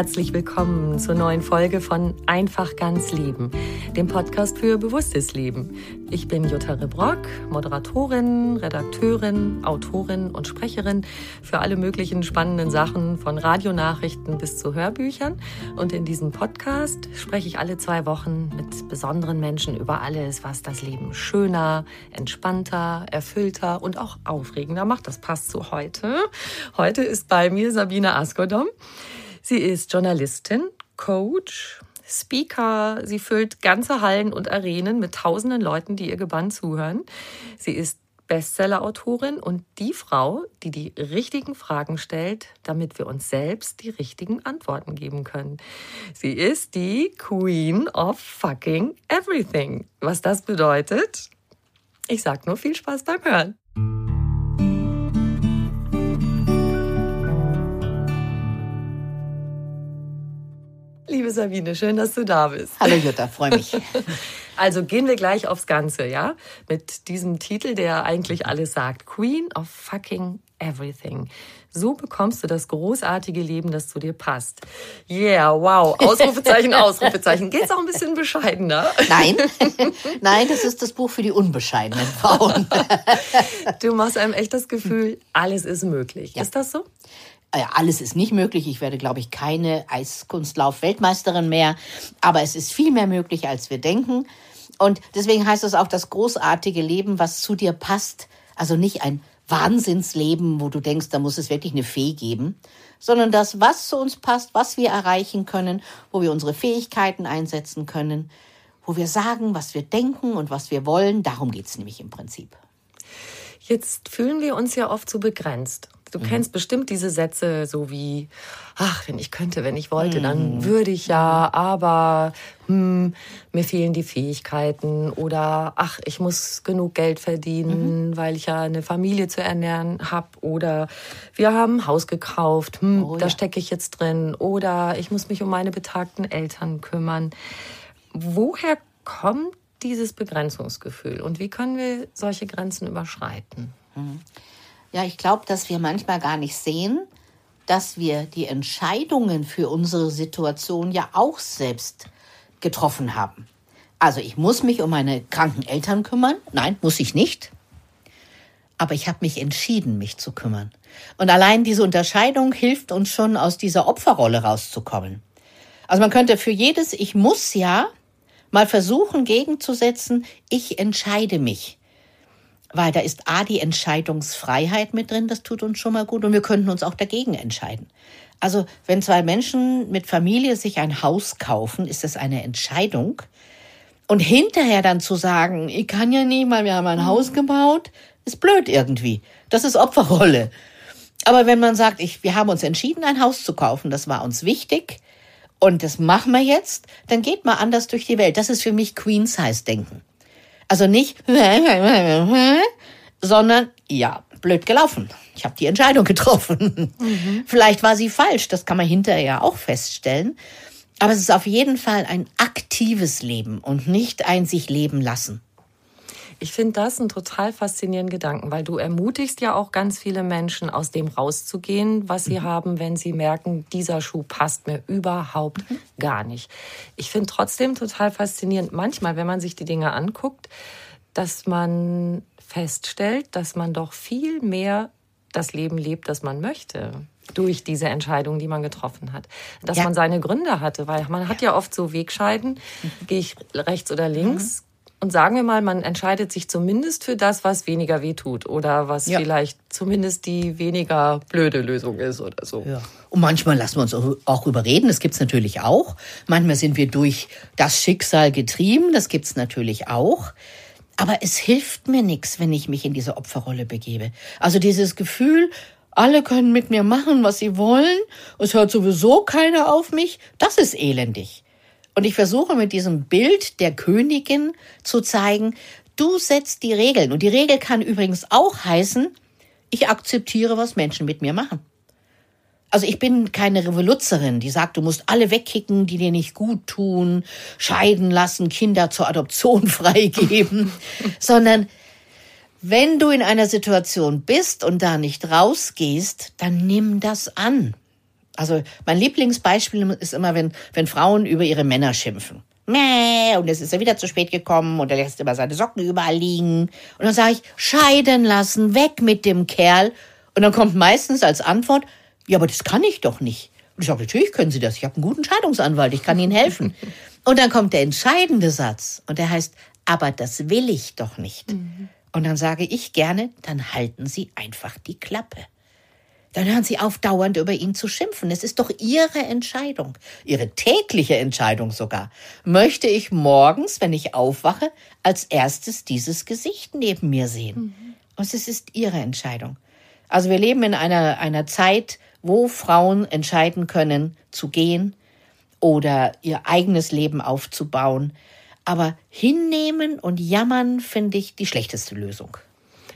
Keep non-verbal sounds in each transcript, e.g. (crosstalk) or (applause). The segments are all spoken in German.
Herzlich willkommen zur neuen Folge von Einfach ganz Leben, dem Podcast für bewusstes Leben. Ich bin Jutta Rebrock, Moderatorin, Redakteurin, Autorin und Sprecherin für alle möglichen spannenden Sachen von Radionachrichten bis zu Hörbüchern. Und in diesem Podcast spreche ich alle zwei Wochen mit besonderen Menschen über alles, was das Leben schöner, entspannter, erfüllter und auch aufregender macht. Das passt zu heute. Heute ist bei mir Sabine Askodom. Sie ist Journalistin, Coach, Speaker. Sie füllt ganze Hallen und Arenen mit tausenden Leuten, die ihr gebannt zuhören. Sie ist Bestseller-Autorin und die Frau, die die richtigen Fragen stellt, damit wir uns selbst die richtigen Antworten geben können. Sie ist die Queen of fucking everything. Was das bedeutet? Ich sag nur viel Spaß beim Hören. Liebe Sabine, schön, dass du da bist. Hallo Jutta, freue mich. (laughs) Also gehen wir gleich aufs Ganze, ja? Mit diesem Titel, der eigentlich alles sagt. Queen of fucking everything. So bekommst du das großartige Leben, das zu dir passt. Yeah, wow. Ausrufezeichen, (laughs) Ausrufezeichen. Geht's auch ein bisschen bescheidener? Nein. Nein, das ist das Buch für die unbescheidenen Frauen. (laughs) Du machst einem echt das Gefühl, alles ist möglich. Ja. Ist das so? Ja, alles ist nicht möglich. Ich werde, glaube ich, keine Eiskunstlauf-Weltmeisterin mehr. Aber es ist viel mehr möglich, als wir denken. Und deswegen heißt es auch das großartige Leben, was zu dir passt. Also nicht ein Wahnsinnsleben, wo du denkst, da muss es wirklich eine Fee geben, sondern das, was zu uns passt, was wir erreichen können, wo wir unsere Fähigkeiten einsetzen können, wo wir sagen, was wir denken und was wir wollen. Darum geht's nämlich im Prinzip. Jetzt fühlen wir uns ja oft so begrenzt. Du mhm. kennst bestimmt diese Sätze so wie, ach, wenn ich könnte, wenn ich wollte, mhm. dann würde ich ja, aber hm, mir fehlen die Fähigkeiten oder ach, ich muss genug Geld verdienen, mhm. weil ich ja eine Familie zu ernähren habe oder wir haben ein Haus gekauft, hm, oh, da ja. stecke ich jetzt drin oder ich muss mich um meine betagten Eltern kümmern. Woher kommt dieses Begrenzungsgefühl und wie können wir solche Grenzen überschreiten? Mhm. Ja, ich glaube, dass wir manchmal gar nicht sehen, dass wir die Entscheidungen für unsere Situation ja auch selbst getroffen haben. Also ich muss mich um meine kranken Eltern kümmern. Nein, muss ich nicht. Aber ich habe mich entschieden, mich zu kümmern. Und allein diese Unterscheidung hilft uns schon, aus dieser Opferrolle rauszukommen. Also man könnte für jedes Ich muss ja mal versuchen gegenzusetzen, ich entscheide mich weil da ist A die Entscheidungsfreiheit mit drin, das tut uns schon mal gut und wir könnten uns auch dagegen entscheiden. Also wenn zwei Menschen mit Familie sich ein Haus kaufen, ist das eine Entscheidung. Und hinterher dann zu sagen, ich kann ja nicht, weil wir haben ein Haus gebaut, ist blöd irgendwie. Das ist Opferrolle. Aber wenn man sagt, ich, wir haben uns entschieden, ein Haus zu kaufen, das war uns wichtig und das machen wir jetzt, dann geht mal anders durch die Welt. Das ist für mich Queen-Size-Denken. Also nicht, (laughs) sondern ja, blöd gelaufen. Ich habe die Entscheidung getroffen. Mhm. Vielleicht war sie falsch, das kann man hinterher auch feststellen. Aber es ist auf jeden Fall ein aktives Leben und nicht ein sich leben lassen. Ich finde das einen total faszinierenden Gedanken, weil du ermutigst ja auch ganz viele Menschen, aus dem rauszugehen, was sie mhm. haben, wenn sie merken, dieser Schuh passt mir überhaupt mhm. gar nicht. Ich finde trotzdem total faszinierend, manchmal, wenn man sich die Dinge anguckt, dass man feststellt, dass man doch viel mehr das Leben lebt, das man möchte durch diese Entscheidung, die man getroffen hat. Dass ja. man seine Gründe hatte, weil man hat ja oft so Wegscheiden, mhm. gehe ich rechts oder links, mhm. Und sagen wir mal, man entscheidet sich zumindest für das, was weniger weh tut oder was ja. vielleicht zumindest die weniger blöde Lösung ist oder so. Ja. Und manchmal lassen wir uns auch überreden, das gibt's natürlich auch. Manchmal sind wir durch das Schicksal getrieben, das gibt's natürlich auch. Aber es hilft mir nichts, wenn ich mich in diese Opferrolle begebe. Also dieses Gefühl, alle können mit mir machen, was sie wollen, es hört sowieso keiner auf mich, das ist elendig. Und ich versuche mit diesem Bild der Königin zu zeigen, du setzt die Regeln. Und die Regel kann übrigens auch heißen, ich akzeptiere, was Menschen mit mir machen. Also ich bin keine Revoluzerin, die sagt, du musst alle wegkicken, die dir nicht gut tun, scheiden lassen, Kinder zur Adoption (laughs) freigeben, (laughs) sondern wenn du in einer Situation bist und da nicht rausgehst, dann nimm das an. Also mein Lieblingsbeispiel ist immer, wenn, wenn Frauen über ihre Männer schimpfen. Mäh, und jetzt ist er wieder zu spät gekommen und er lässt immer seine Socken überall liegen. Und dann sage ich, scheiden lassen, weg mit dem Kerl. Und dann kommt meistens als Antwort, ja, aber das kann ich doch nicht. Und ich sage, natürlich können Sie das. Ich habe einen guten Scheidungsanwalt, ich kann Ihnen helfen. (laughs) und dann kommt der entscheidende Satz und der heißt, aber das will ich doch nicht. Mhm. Und dann sage ich gerne, dann halten Sie einfach die Klappe. Dann hören Sie auf, dauernd über ihn zu schimpfen. Es ist doch Ihre Entscheidung, Ihre tägliche Entscheidung sogar. Möchte ich morgens, wenn ich aufwache, als erstes dieses Gesicht neben mir sehen? Mhm. Und es ist Ihre Entscheidung. Also wir leben in einer, einer Zeit, wo Frauen entscheiden können, zu gehen oder ihr eigenes Leben aufzubauen. Aber hinnehmen und jammern finde ich die schlechteste Lösung.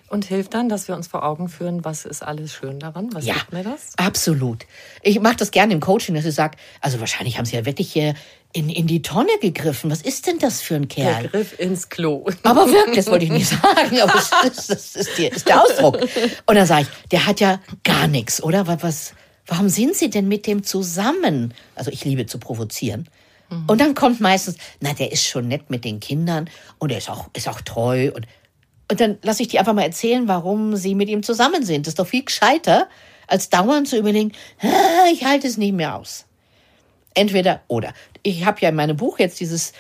Und hilft dann, dass wir uns vor Augen führen, was ist alles schön daran? Was ja, hilft mir das? Absolut. Ich mache das gerne im Coaching, dass ich sage, also wahrscheinlich haben Sie ja wirklich hier in, in die Tonne gegriffen. Was ist denn das für ein Kerl? Der Griff ins Klo. Aber wirklich, das wollte ich nicht sagen, aber das, das ist, die, ist der Ausdruck. Und dann sage ich, der hat ja gar nichts, oder? Was, warum sind Sie denn mit dem zusammen? Also ich liebe zu provozieren. Mhm. Und dann kommt meistens, na, der ist schon nett mit den Kindern und er ist auch, ist auch treu und und dann lasse ich die einfach mal erzählen, warum sie mit ihm zusammen sind. Das ist doch viel gescheiter, als dauernd zu überlegen, ich halte es nicht mehr aus. Entweder oder. Ich habe ja in meinem Buch jetzt dieses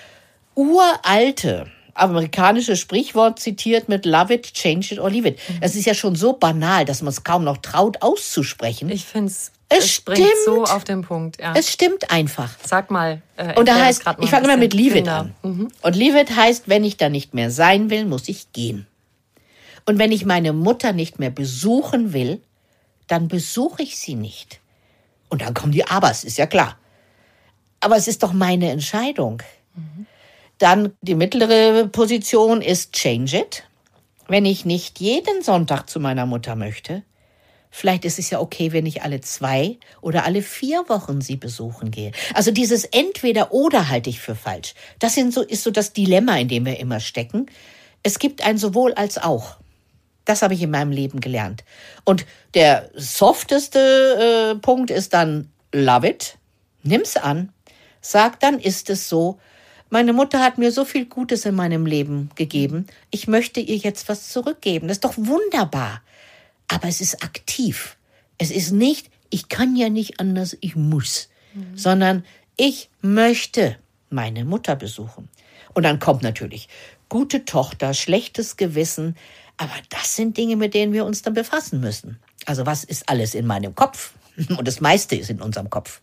uralte amerikanische Sprichwort zitiert mit Love it, change it or leave it. Das ist ja schon so banal, dass man es kaum noch traut auszusprechen. Ich finde es es stimmt so auf den Punkt. Ja. Es stimmt einfach. Sag mal. Äh, und da heißt, ich fange immer mit Leave it an. Mhm. Und Leave it heißt, wenn ich da nicht mehr sein will, muss ich gehen. Und wenn ich meine Mutter nicht mehr besuchen will, dann besuche ich sie nicht. Und dann kommen die Abers, ist ja klar. Aber es ist doch meine Entscheidung. Dann die mittlere Position ist Change it. Wenn ich nicht jeden Sonntag zu meiner Mutter möchte, vielleicht ist es ja okay, wenn ich alle zwei oder alle vier Wochen sie besuchen gehe. Also dieses entweder oder halte ich für falsch. Das so, ist so das Dilemma, in dem wir immer stecken. Es gibt ein sowohl als auch. Das habe ich in meinem Leben gelernt. Und der softeste äh, Punkt ist dann love it. Nimm's an. Sag, dann ist es so. Meine Mutter hat mir so viel Gutes in meinem Leben gegeben. Ich möchte ihr jetzt was zurückgeben. Das ist doch wunderbar. Aber es ist aktiv. Es ist nicht, ich kann ja nicht anders, ich muss. Mhm. Sondern ich möchte meine Mutter besuchen. Und dann kommt natürlich gute Tochter, schlechtes Gewissen, aber das sind Dinge, mit denen wir uns dann befassen müssen. Also was ist alles in meinem Kopf? (laughs) Und das meiste ist in unserem Kopf.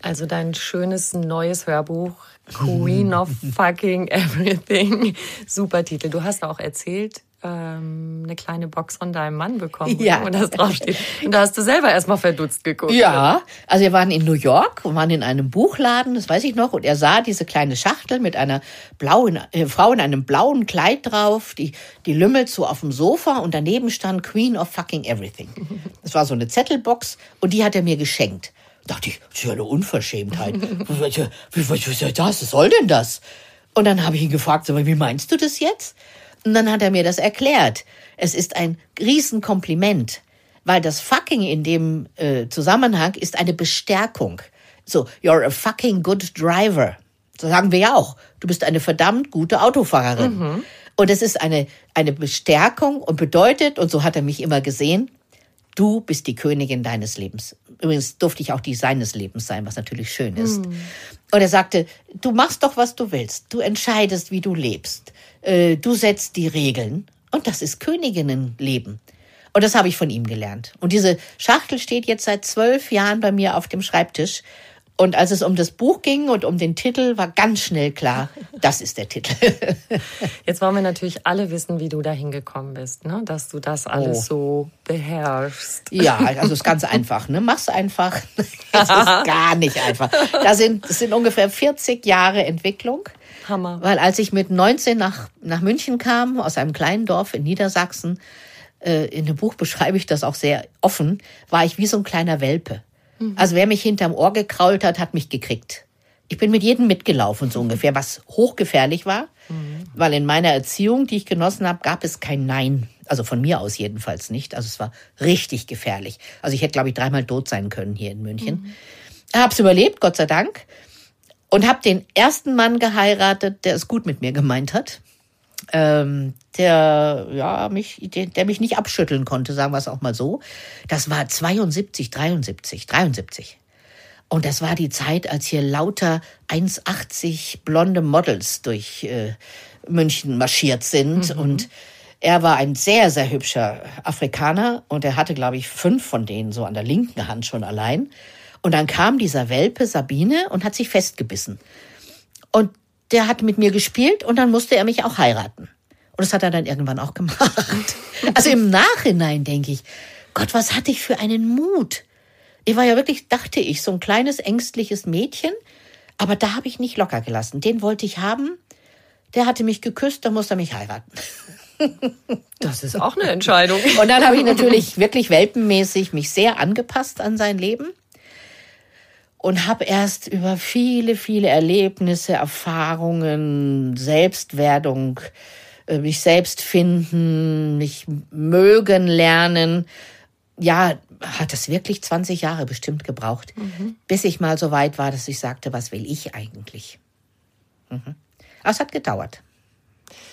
Also dein schönes neues Hörbuch Queen of (laughs) Fucking Everything. Super Titel. Du hast auch erzählt, ähm, eine kleine Box von deinem Mann bekommen, Ja. wo das draufsteht. Und da hast du selber erstmal verdutzt geguckt. Ja, also wir waren in New York und waren in einem Buchladen, das weiß ich noch, und er sah diese kleine Schachtel mit einer blauen äh, Frau in einem blauen Kleid drauf, die die lümmelt so auf dem Sofa und daneben stand Queen of fucking everything. Das war so eine Zettelbox und die hat er mir geschenkt. Da dachte ich, das ist ja eine Unverschämtheit. was, was, was, was ist das? Was soll denn das? Und dann habe ich ihn gefragt, wie meinst du das jetzt? Und dann hat er mir das erklärt. Es ist ein Riesenkompliment, weil das fucking in dem äh, Zusammenhang ist eine Bestärkung. So, you're a fucking good driver. So sagen wir ja auch. Du bist eine verdammt gute Autofahrerin. Und es ist eine, eine Bestärkung und bedeutet, und so hat er mich immer gesehen, du bist die Königin deines Lebens. Übrigens durfte ich auch die seines Lebens sein, was natürlich schön ist. Und er sagte, du machst doch, was du willst. Du entscheidest, wie du lebst. Äh, Du setzt die Regeln. Und das ist Königinnenleben. Und das habe ich von ihm gelernt. Und diese Schachtel steht jetzt seit zwölf Jahren bei mir auf dem Schreibtisch. Und als es um das Buch ging und um den Titel, war ganz schnell klar, (laughs) das ist der Titel. (laughs) Jetzt wollen wir natürlich alle wissen, wie du da hingekommen bist, ne? dass du das alles Oh. so beherrschst. Ja, also es ist ganz einfach. Ne? Mach's einfach. (laughs) Es ist gar nicht einfach. Da sind, es sind ungefähr 40 Jahre Entwicklung. Hammer. Weil als ich mit 19 nach, nach München kam, aus einem kleinen Dorf in Niedersachsen, äh, in dem Buch beschreibe ich das auch sehr offen, war ich wie so ein kleiner Welpe. Also wer mich hinterm Ohr gekrault hat, hat mich gekriegt. Ich bin mit jedem mitgelaufen, so ungefähr, was hochgefährlich war, weil in meiner Erziehung, die ich genossen habe, gab es kein Nein. Also von mir aus jedenfalls nicht. Also es war richtig gefährlich. Also ich hätte, glaube ich, dreimal tot sein können hier in München. Hab's überlebt, Gott sei Dank. Und habe den ersten Mann geheiratet, der es gut mit mir gemeint hat. Ähm, der, ja, mich, der, der mich nicht abschütteln konnte, sagen wir es auch mal so. Das war 72, 73, 73. Und das war die Zeit, als hier lauter 1,80 blonde Models durch äh, München marschiert sind. Und er war ein sehr, sehr hübscher Afrikaner und er hatte, glaube ich, fünf von denen so an der linken Hand schon allein. Und dann kam dieser Welpe Sabine und hat sich festgebissen. Und der hat mit mir gespielt und dann musste er mich auch heiraten. Und das hat er dann irgendwann auch gemacht. (laughs) Also im Nachhinein denke ich, Gott, was hatte ich für einen Mut. Ich war ja wirklich, dachte ich, so ein kleines ängstliches Mädchen, aber da habe ich nicht locker gelassen. Den wollte ich haben. Der hatte mich geküsst, da musste er mich heiraten. (laughs) Das ist auch eine Entscheidung. Und dann habe ich natürlich wirklich welpenmäßig mich sehr angepasst an sein Leben und habe erst über viele, viele Erlebnisse, Erfahrungen, Selbstwerdung, äh, mich selbst finden, mich mögen lernen. Ja, hat das wirklich 20 Jahre bestimmt gebraucht, bis ich mal so weit war, dass ich sagte, was will ich eigentlich? Mhm. Aber es hat gedauert.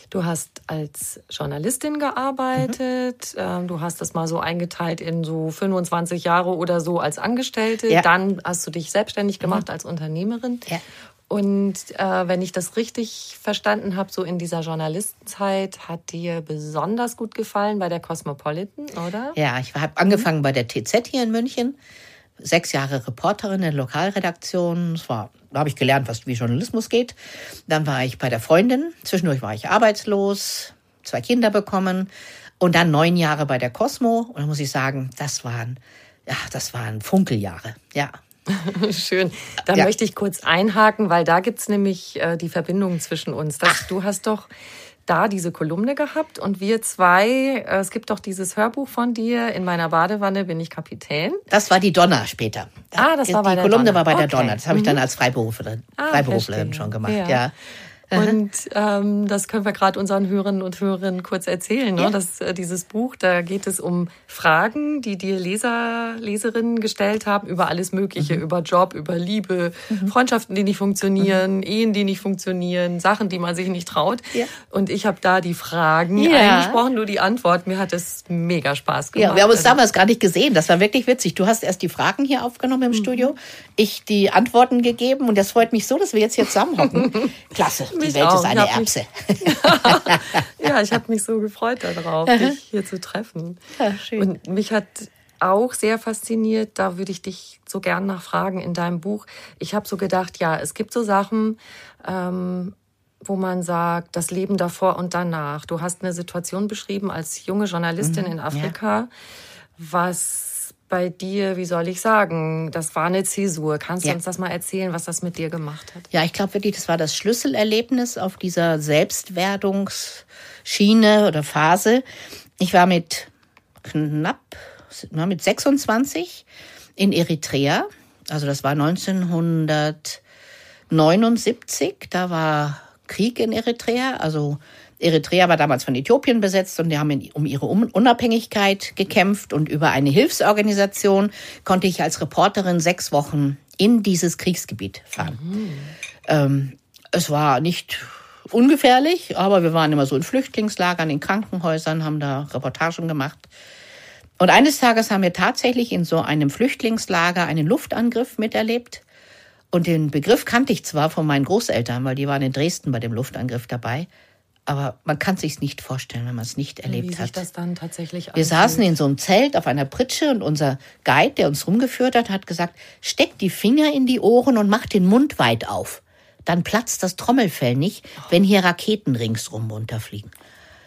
Du hast als Journalistin gearbeitet. Mhm. ähm, Du hast das mal so eingeteilt in so 25 Jahre oder so als Angestellte. Ja. Mhm. Dann hast du dich selbstständig gemacht als Unternehmerin. Ja. Und äh, wenn ich das richtig verstanden habe, so in dieser Journalistenzeit hat dir besonders gut gefallen bei der Cosmopolitan, oder? Ja, ich habe angefangen bei der TZ hier in München. Sechs Jahre Reporterin in der Lokalredaktion. Das war, da habe ich gelernt, was wie Journalismus geht. Dann war ich bei der Freundin. Zwischendurch war ich arbeitslos, zwei Kinder bekommen und dann neun Jahre bei der Cosmo. Und da muss ich sagen, das waren, ja, das waren Funkeljahre. Ja, (laughs) Schön. Da Ja. möchte ich kurz einhaken, weil da gibt's nämlich äh, die Verbindung zwischen uns. Das, du hast doch da diese Kolumne gehabt und wir zwei, äh, es gibt doch dieses Hörbuch von dir, in meiner Badewanne bin ich Kapitän. das war die Donner später. Ah, das war die bei der Kolumne Donner. war bei der Okay. Donner. Das habe ich dann als Freiberuflerin, Ah, Freiberuflerin verstehe. schon gemacht. Ja. Ja. Und ähm, das können wir gerade unseren Hörerinnen und Hörern kurz erzählen. Ne? Ja. Das, äh, dieses Buch, da geht es um Fragen, die dir Leser, Leserinnen gestellt haben über alles Mögliche, Mhm. über Job, über Liebe, Freundschaften, die nicht funktionieren, Ehen, die nicht funktionieren, Sachen, die man sich nicht traut. Mhm. Ja. Und ich habe da die Fragen Ja. eingesprochen, du die Antwort. Mir hat es mega Spaß gemacht. Ja, wir haben uns Also, damals gar nicht gesehen. Das war wirklich witzig. Du hast erst die Fragen hier aufgenommen im Studio, ich die Antworten gegeben und das freut mich so, dass wir jetzt hier zusammenhocken. (laughs) Klasse, die Mich Welt auch. ist eine Erbse. (laughs) ja, ich habe mich so gefreut darauf, dich hier zu treffen. Ja, schön. Und mich hat auch sehr fasziniert, da würde ich dich so gern nachfragen in deinem Buch. Ich habe so gedacht, ja, es gibt so Sachen, ähm, wo man sagt, das Leben davor und danach. Du hast eine Situation beschrieben als junge Journalistin Mhm, in Afrika, was bei dir, wie soll ich sagen, das war eine Zäsur. Kannst du Ja. uns das mal erzählen, was das mit dir gemacht hat? Ja, ich glaube wirklich, das war das Schlüsselerlebnis auf dieser Selbstwerdungsschiene oder Phase. Ich war mit knapp, na, mit 26 in Eritrea. Also das war 1979. Da war Krieg in Eritrea. Also Eritrea war damals von Äthiopien besetzt und die haben in, um ihre Un- Unabhängigkeit gekämpft und über eine Hilfsorganisation konnte ich als Reporterin sechs Wochen in dieses Kriegsgebiet fahren. Ähm, es war nicht ungefährlich, aber wir waren immer so in Flüchtlingslagern, in Krankenhäusern, haben da Reportagen gemacht. Und eines Tages haben wir tatsächlich in so einem Flüchtlingslager einen Luftangriff miterlebt. Und den Begriff kannte ich zwar von meinen Großeltern, weil die waren in Dresden bei dem Luftangriff dabei. Aber man kann sich's nicht vorstellen, wenn man es nicht Wie erlebt sich hat. das dann tatsächlich Wir saßen in so einem Zelt auf einer Pritsche und unser Guide, der uns rumgeführt hat, hat gesagt, steck die Finger in die Ohren und mach den Mund weit auf. Dann platzt das Trommelfell nicht, wenn hier Raketen ringsrum runterfliegen.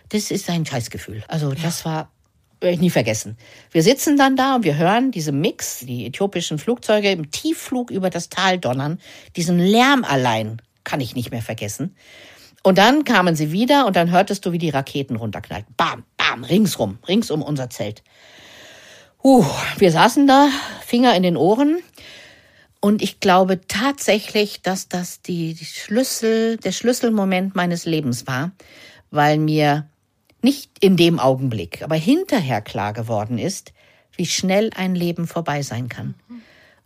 Das ist ein Scheißgefühl. Also das war, werde ich nie vergessen. Wir sitzen dann da und wir hören diesen Mix, die äthiopischen Flugzeuge im Tiefflug über das Tal donnern. Diesen Lärm allein kann ich nicht mehr vergessen. Und dann kamen sie wieder und dann hörtest du, wie die Raketen runterknallten. Bam, bam, ringsrum, rings um unser Zelt. Huh, wir saßen da, Finger in den Ohren. Und ich glaube tatsächlich, dass das die Schlüssel, der Schlüsselmoment meines Lebens war, weil mir nicht in dem Augenblick, aber hinterher klar geworden ist, wie schnell ein Leben vorbei sein kann.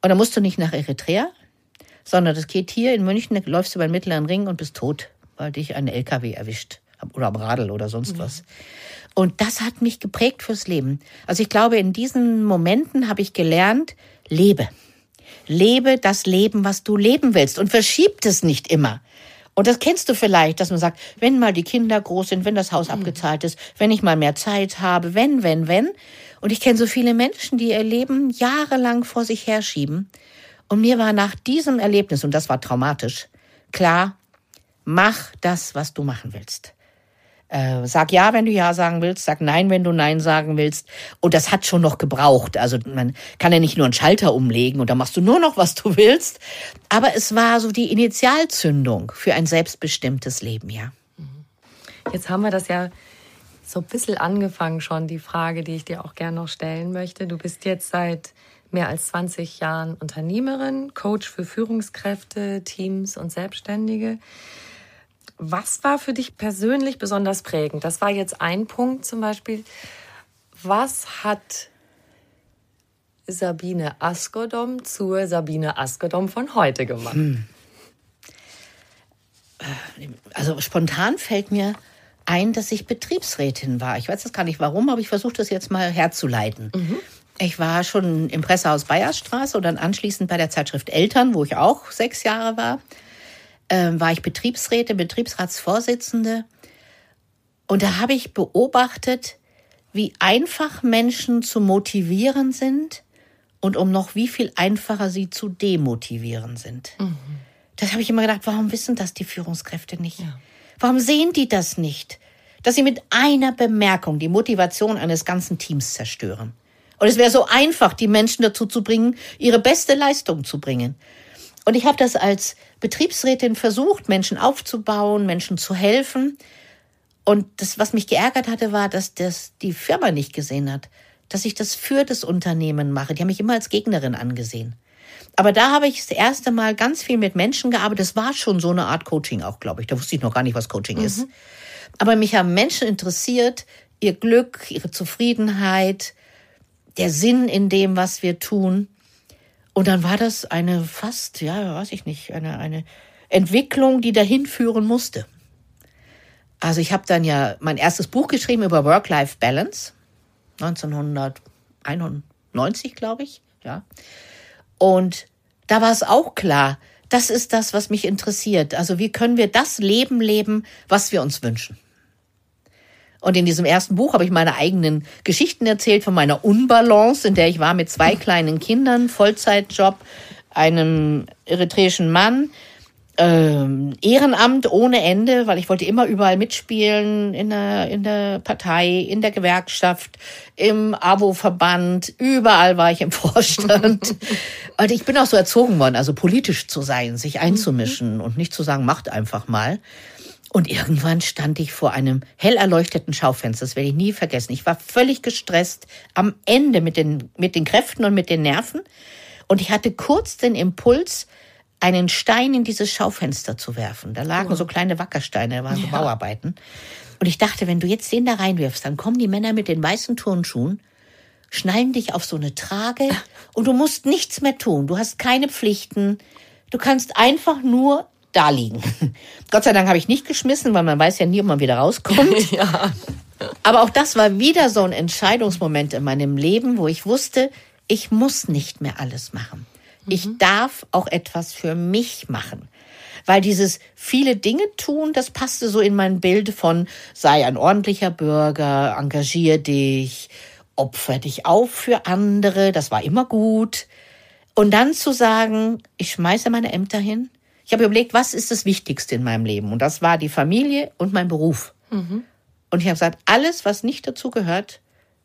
Und da musst du nicht nach Eritrea, sondern das geht hier in München, da läufst du über den mittleren Ring und bist tot, weil dich ein LKW erwischt oder am Radl oder sonst was. Und das hat mich geprägt fürs Leben. Also ich glaube, in diesen Momenten habe ich gelernt, lebe. Lebe das Leben, was du leben willst und verschiebt es nicht immer. Und das kennst du vielleicht, dass man sagt, wenn mal die Kinder groß sind, wenn das Haus abgezahlt ist, wenn ich mal mehr Zeit habe, wenn, wenn, wenn. Und ich kenne so viele Menschen, die ihr Leben jahrelang vor sich herschieben. Und mir war nach diesem Erlebnis, und das war traumatisch, klar, mach das, was du machen willst. Äh, sag ja, wenn du ja sagen willst, sag nein, wenn du nein sagen willst. Und das hat schon noch gebraucht. Also man kann ja nicht nur einen Schalter umlegen und dann machst du nur noch, was du willst. Aber es war so die Initialzündung für ein selbstbestimmtes Leben, ja. Jetzt haben wir das ja so ein bisschen angefangen schon, die Frage, die ich dir auch gerne noch stellen möchte. Du bist jetzt seit mehr als 20 Jahren Unternehmerin, Coach für Führungskräfte, Teams und Selbstständige. Was war für dich persönlich besonders prägend? Das war jetzt ein Punkt zum Beispiel. Was hat Sabine Askodom zur Sabine Askodom von heute gemacht? Also spontan fällt mir ein, dass ich Betriebsrätin war. Ich weiß jetzt gar nicht warum, aber ich versuche das jetzt mal herzuleiten. Ich war schon im Pressehaus Bayerstraße und dann anschließend bei der Zeitschrift Eltern, wo ich auch sechs Jahre war, ähm, war ich Betriebsrätin, Betriebsratsvorsitzende. Und da habe ich beobachtet, wie einfach Menschen zu motivieren sind und um noch wie viel einfacher sie zu demotivieren sind. Das habe ich immer gedacht, warum wissen das die Führungskräfte nicht? Warum sehen die das nicht? Dass sie mit einer Bemerkung die Motivation eines ganzen Teams zerstören. Und es wäre so einfach, die Menschen dazu zu bringen, ihre beste Leistung zu bringen. Und ich habe das als Betriebsrätin versucht, Menschen aufzubauen, Menschen zu helfen. Und das, was mich geärgert hatte, war, dass das die Firma nicht gesehen hat, dass ich das für das Unternehmen mache. Die haben mich immer als Gegnerin angesehen. Aber da habe ich das erste Mal ganz viel mit Menschen gearbeitet. Das war schon so eine Art Coaching auch, glaube ich. Da wusste ich noch gar nicht, was Coaching ist. Aber mich haben Menschen interessiert, ihr Glück, ihre Zufriedenheit, der Sinn in dem, was wir tun. Und dann war das eine fast, ja, weiß ich nicht, eine, eine Entwicklung, die dahin führen musste. Also ich habe dann ja mein erstes Buch geschrieben über Work-Life-Balance, 1991, glaube ich, ja. Und da war es auch klar, das ist das, was mich interessiert. Also wie können wir das Leben leben, was wir uns wünschen? Und in diesem ersten Buch habe ich meine eigenen Geschichten erzählt von meiner Unbalance, in der ich war mit zwei kleinen Kindern, Vollzeitjob, einem eritreischen Mann, ähm, Ehrenamt ohne Ende, weil ich wollte immer überall mitspielen, in der, in der Partei, in der Gewerkschaft, im Abo-Verband, überall war ich im (laughs) Vorstand. und ich bin auch so erzogen worden, also politisch zu sein, sich einzumischen und nicht zu sagen, macht einfach mal. Und irgendwann stand ich vor einem hell erleuchteten Schaufenster. Das werde ich nie vergessen. Ich war völlig gestresst, am Ende mit den, mit den Kräften und mit den Nerven. Und ich hatte kurz den Impuls, einen Stein in dieses Schaufenster zu werfen. Da lagen oh. so kleine Wackersteine, da waren so ja. Bauarbeiten. Und ich dachte, wenn du jetzt den da reinwirfst, dann kommen die Männer mit den weißen Turnschuhen, schnallen dich auf so eine Trage und du musst nichts mehr tun. Du hast keine Pflichten. Du kannst einfach nur da liegen. Gott sei Dank habe ich nicht geschmissen, weil man weiß ja nie, ob man wieder rauskommt. (laughs) ja. Aber auch das war wieder so ein Entscheidungsmoment in meinem Leben, wo ich wusste, ich muss nicht mehr alles machen. Ich mhm. darf auch etwas für mich machen. Weil dieses viele Dinge tun, das passte so in mein Bild von sei ein ordentlicher Bürger, engagier dich, opfer dich auf für andere, das war immer gut. Und dann zu sagen, ich schmeiße meine Ämter hin. Ich habe überlegt, was ist das Wichtigste in meinem Leben? Und das war die Familie und mein Beruf. Mhm. Und ich habe gesagt, alles, was nicht dazu gehört,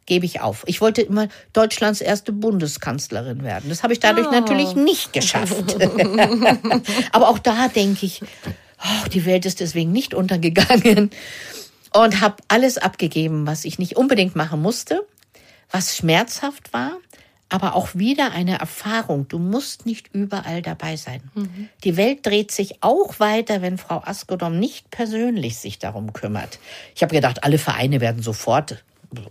gebe ich auf. Ich wollte immer Deutschlands erste Bundeskanzlerin werden. Das habe ich dadurch oh. natürlich nicht geschafft. (laughs) Aber auch da denke ich, oh, die Welt ist deswegen nicht untergegangen und habe alles abgegeben, was ich nicht unbedingt machen musste, was schmerzhaft war, aber auch wieder eine Erfahrung. Du musst nicht überall dabei sein. Mhm. Die Welt dreht sich auch weiter, wenn Frau Askodom nicht persönlich sich darum kümmert. Ich habe gedacht, alle Vereine werden sofort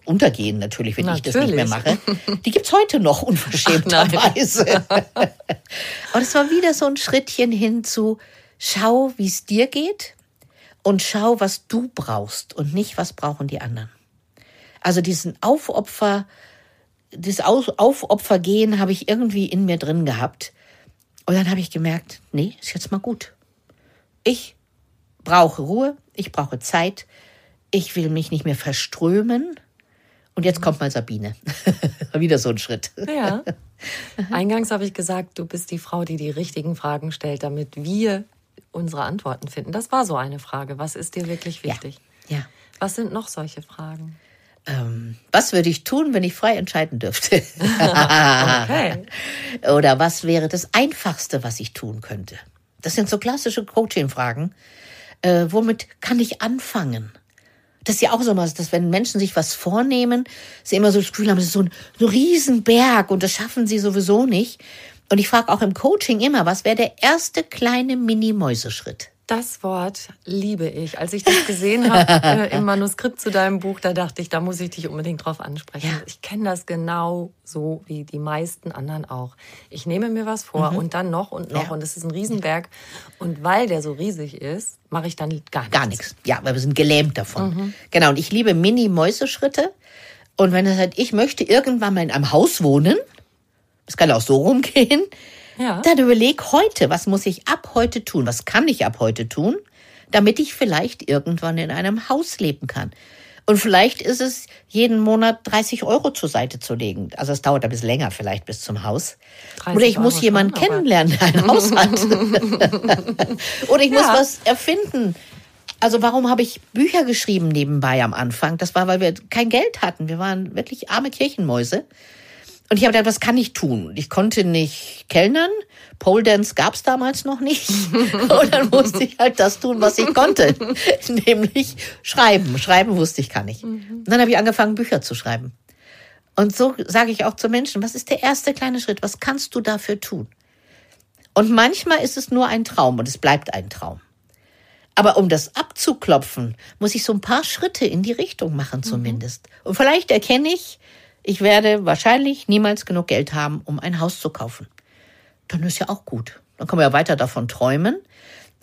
untergehen natürlich, wenn natürlich. ich das nicht mehr mache. Die gibt's heute noch unverschämterweise. Aber (laughs) es war wieder so ein Schrittchen hin zu schau, wie es dir geht und schau, was du brauchst und nicht, was brauchen die anderen. Also diesen Aufopfer, das Aufopfergehen habe ich irgendwie in mir drin gehabt. Und dann habe ich gemerkt, nee, ist jetzt mal gut. Ich brauche Ruhe, ich brauche Zeit, ich will mich nicht mehr verströmen und jetzt kommt mal Sabine. (laughs) Wieder so ein Schritt. Ja. (laughs) Eingangs habe ich gesagt, du bist die Frau, die die richtigen Fragen stellt, damit wir unsere Antworten finden. Das war so eine Frage. Was ist dir wirklich wichtig? Ja. ja. Was sind noch solche Fragen? Ähm, was würde ich tun, wenn ich frei entscheiden dürfte? (laughs) okay. Oder was wäre das Einfachste, was ich tun könnte? Das sind so klassische Coaching-Fragen. Äh, womit kann ich anfangen? Das ist ja auch so was, dass wenn Menschen sich was vornehmen, sie immer so das Gefühl haben, das ist so ein, so ein Riesenberg und das schaffen sie sowieso nicht. Und ich frage auch im Coaching immer, was wäre der erste kleine Mini-Mäuseschritt? Das Wort liebe ich. Als ich das gesehen habe (laughs) äh, im Manuskript zu deinem Buch, da dachte ich, da muss ich dich unbedingt drauf ansprechen. Ja. Ich kenne das genau so wie die meisten anderen auch. Ich nehme mir was vor mhm. und dann noch und noch ja. und es ist ein Riesenberg. Und weil der so riesig ist, mache ich dann gar nichts. Gar nichts. Ja, weil wir sind gelähmt davon. Mhm. Genau. Und ich liebe Mini-Mäuseschritte. Und wenn das halt, ich möchte irgendwann mal in einem Haus wohnen, es kann auch so rumgehen, ja. Dann überleg heute, was muss ich ab heute tun? Was kann ich ab heute tun, damit ich vielleicht irgendwann in einem Haus leben kann? Und vielleicht ist es, jeden Monat 30 Euro zur Seite zu legen. Also es dauert ein bisschen länger vielleicht bis zum Haus. Oder ich muss jemanden kennenlernen, der ein Haus hat. (laughs) (laughs) Oder ich ja. muss was erfinden. Also warum habe ich Bücher geschrieben nebenbei am Anfang? Das war, weil wir kein Geld hatten. Wir waren wirklich arme Kirchenmäuse. Und ich habe gedacht, was kann ich tun? Ich konnte nicht kellnern. Pole Dance gab's damals noch nicht. (laughs) Und dann musste ich halt das tun, was ich konnte. (laughs) Nämlich schreiben. Schreiben wusste ich kann ich. Und dann habe ich angefangen, Bücher zu schreiben. Und so sage ich auch zu Menschen, was ist der erste kleine Schritt? Was kannst du dafür tun? Und manchmal ist es nur ein Traum und es bleibt ein Traum. Aber um das abzuklopfen, muss ich so ein paar Schritte in die Richtung machen zumindest. Und vielleicht erkenne ich, ich werde wahrscheinlich niemals genug Geld haben, um ein Haus zu kaufen. Dann ist ja auch gut. Dann kann man ja weiter davon träumen.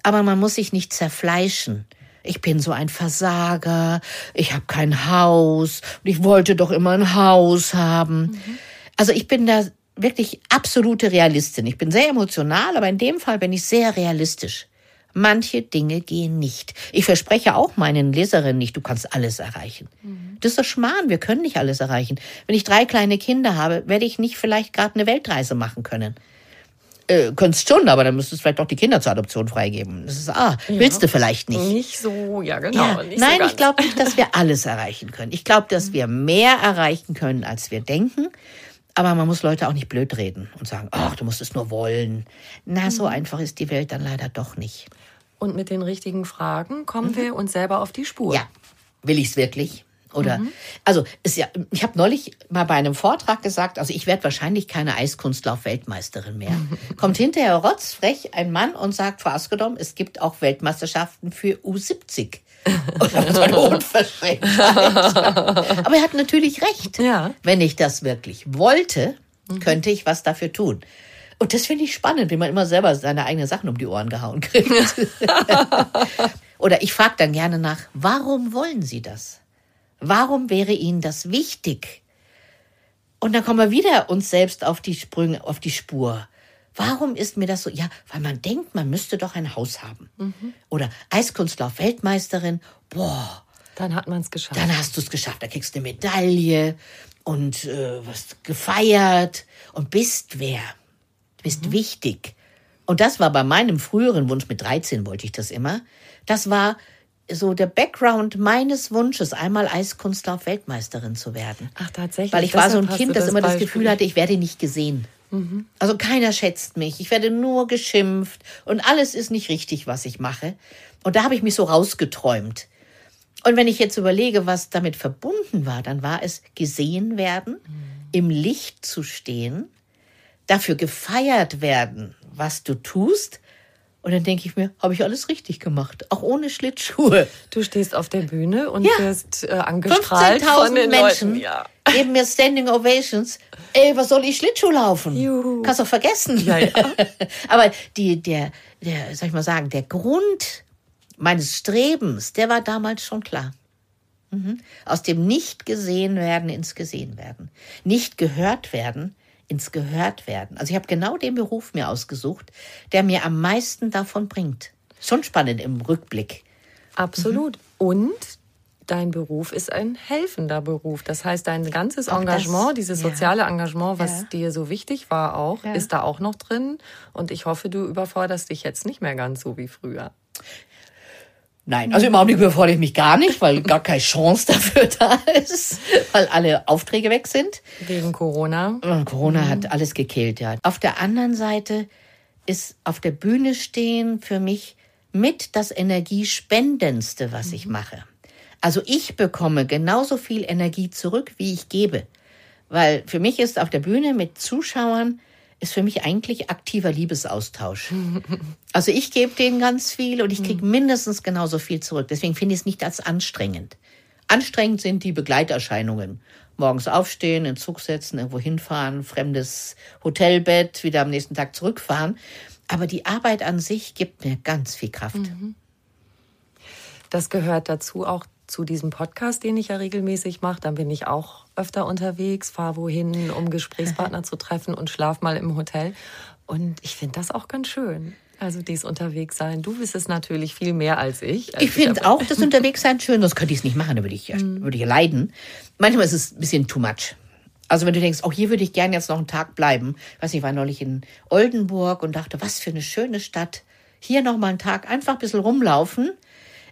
Aber man muss sich nicht zerfleischen. Ich bin so ein Versager, ich habe kein Haus und ich wollte doch immer ein Haus haben. Mhm. Also ich bin da wirklich absolute Realistin. Ich bin sehr emotional, aber in dem Fall bin ich sehr realistisch. Manche Dinge gehen nicht. Ich verspreche auch meinen Leserinnen nicht, du kannst alles erreichen. Mhm. Das ist doch Schmarrn, wir können nicht alles erreichen. Wenn ich drei kleine Kinder habe, werde ich nicht vielleicht gerade eine Weltreise machen können. äh, könntest schon, aber dann müsstest du vielleicht doch die Kinder zur Adoption freigeben. Das ist, ah, willst du vielleicht nicht. Nicht so, ja genau. Ja, nein, so ich glaube nicht, dass wir alles erreichen können. Ich glaube, dass wir mehr erreichen können, als wir denken. Aber man muss Leute auch nicht blöd reden und sagen, ach, du musst es nur wollen. Na, so einfach ist die Welt dann leider doch nicht. Und mit den richtigen Fragen kommen wir uns selber auf die Spur. Ja, will ich es wirklich? Oder also ist ja, ich habe neulich mal bei einem Vortrag gesagt, also ich werde wahrscheinlich keine Eiskunstlauf-Weltmeisterin mehr. (laughs) Kommt hinterher rotzfrech ein Mann und sagt vor Askedom, es gibt auch Weltmeisterschaften für U70. (laughs) Und das war eine Unverschämtheit. (laughs) Aber er hat natürlich recht. Ja. Wenn ich das wirklich wollte, könnte ich was dafür tun. Und das finde ich spannend, wie man immer selber seine eigenen Sachen um die Ohren gehauen kriegt. (laughs) Oder ich frage dann gerne nach, warum wollen Sie das? Warum wäre Ihnen das wichtig? Und dann kommen wir wieder uns selbst auf die Sprünge, auf die Spur. Warum ist mir das so? Ja, weil man denkt, man müsste doch ein Haus haben. Oder Eiskunstlauf Weltmeisterin. Boah, Dann hat man es geschafft. dann hast du es geschafft. Da kriegst du eine Medaille und äh, wirst gefeiert und bist wer. Bist wichtig. Und das war bei meinem früheren Wunsch, mit 13 wollte ich das immer. Das war so der Background meines Wunsches, einmal Eiskunstlauf-Weltmeisterin zu werden. Ach, tatsächlich. Weil ich war so ein Deshalb Kind, das das immer das Beispiel. Gefühl hatte, ich werde nicht gesehen. Also keiner schätzt mich. Ich werde nur geschimpft und alles ist nicht richtig, was ich mache. Und da habe ich mich so rausgeträumt. Und wenn ich jetzt überlege, was damit verbunden war, dann war es gesehen werden, im Licht zu stehen, dafür gefeiert werden, was du tust. Und dann denke ich mir, habe ich alles richtig gemacht, auch ohne Schlittschuhe. Du stehst auf der Bühne und Ja. wirst äh, angestrahlt von 15.000 den Menschen Leuten. Ja. geben mir Standing Ovations. Ey, was soll ich Schlittschuh laufen? Juhu. Kannst doch vergessen. Ja, ja. (laughs) Aber die, der, der, soll ich mal sagen, der Grund meines Strebens, der war damals schon klar. Mhm. Aus dem nicht gesehen werden ins gesehen werden. Nicht gehört werden ins gehört werden. Also ich habe genau den Beruf mir ausgesucht, der mir am meisten davon bringt. Schon spannend im Rückblick. Absolut. Mhm. Und dein Beruf ist ein helfender Beruf. Das heißt, dein ganzes Auch das, Engagement, dieses ja. soziale Engagement, was Ja. dir so wichtig war auch, Ja. ist da auch noch drin. Und ich hoffe, du überforderst dich jetzt nicht mehr ganz so wie früher. Nein, also im Augenblick überfordere ich mich gar nicht, weil gar keine Chance dafür da ist, weil alle Aufträge weg sind. Wegen Corona. Und Corona hat alles gekillt, ja. Auf der anderen Seite ist auf der Bühne stehen für mich mit das Energiespendendste, was ich mache. Also ich bekomme genauso viel Energie zurück, wie ich gebe. Weil für mich ist auf der Bühne mit Zuschauern ist für mich eigentlich aktiver Liebesaustausch. (laughs) Also ich gebe denen ganz viel und ich kriege mindestens genauso viel zurück. Deswegen finde ich es nicht als anstrengend. Anstrengend sind die Begleiterscheinungen. Morgens aufstehen, in Zug setzen, irgendwo hinfahren, fremdes Hotelbett, wieder am nächsten Tag zurückfahren. Aber die Arbeit an sich gibt mir ganz viel Kraft. Das gehört dazu auch zu diesem Podcast, den ich ja regelmäßig mache. Dann bin ich auch öfter unterwegs, fahre wohin, um Gesprächspartner (laughs) zu treffen und schlaf mal im Hotel. Und ich finde das auch ganz schön. Also dies unterwegs sein. Du bist es natürlich viel mehr als ich. Also Ich finde auch das Unterwegssein schön, sonst könnte ich es nicht machen, da würde ich, würde ich leiden. Manchmal ist es ein bisschen too much. Also wenn du denkst, auch hier würde ich gerne jetzt noch einen Tag bleiben. Ich weiß nicht, ich war neulich in Oldenburg und dachte, was für eine schöne Stadt. Hier noch mal einen Tag einfach ein bisschen rumlaufen.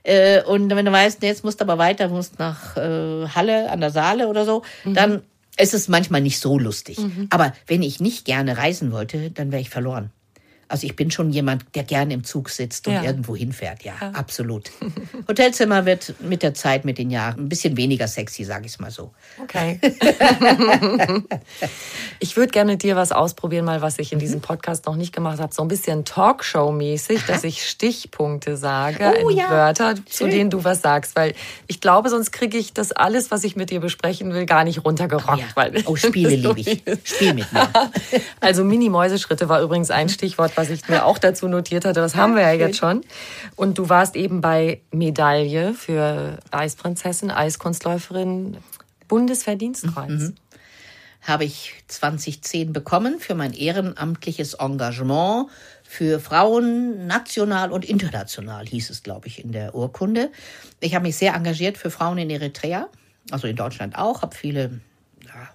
Äh, und wenn du weißt, jetzt musst du aber weiter, musst nach äh, Halle an der Saale oder so, dann ist es manchmal nicht so lustig. Aber wenn ich nicht gerne reisen wollte, dann wäre ich verloren. Also ich bin schon jemand, der gerne im Zug sitzt und Ja. irgendwo hinfährt. Ja, absolut. (laughs) Hotelzimmer wird mit der Zeit, mit den Jahren ein bisschen weniger sexy, sage ich es mal so. Okay. (laughs) ich würde gerne dir was ausprobieren, mal was ich in Mhm. diesem Podcast noch nicht gemacht habe. So ein bisschen Talkshow-mäßig, dass ich Stichpunkte sage, Oh, in ja. Wörter, zu Schön. denen du was sagst. Weil ich glaube, sonst kriege ich das alles, was ich mit dir besprechen will, gar nicht runtergerockt. Ja. Weil Oh, Spiele (laughs) liebe ich. Spiel mit mir. Also Mini-Mäuseschritte war übrigens ein Stichwort, was ich mir auch dazu notiert hatte. Das haben wir ja jetzt schon. Und du warst eben bei Medaille für Eisprinzessin, Eiskunstläuferin, Bundesverdienstkreuz. Habe ich 2010 bekommen für mein ehrenamtliches Engagement für Frauen national und international, hieß es, glaube ich, in der Urkunde. Ich habe mich sehr engagiert für Frauen in Eritrea, also in Deutschland auch, habe viele ja,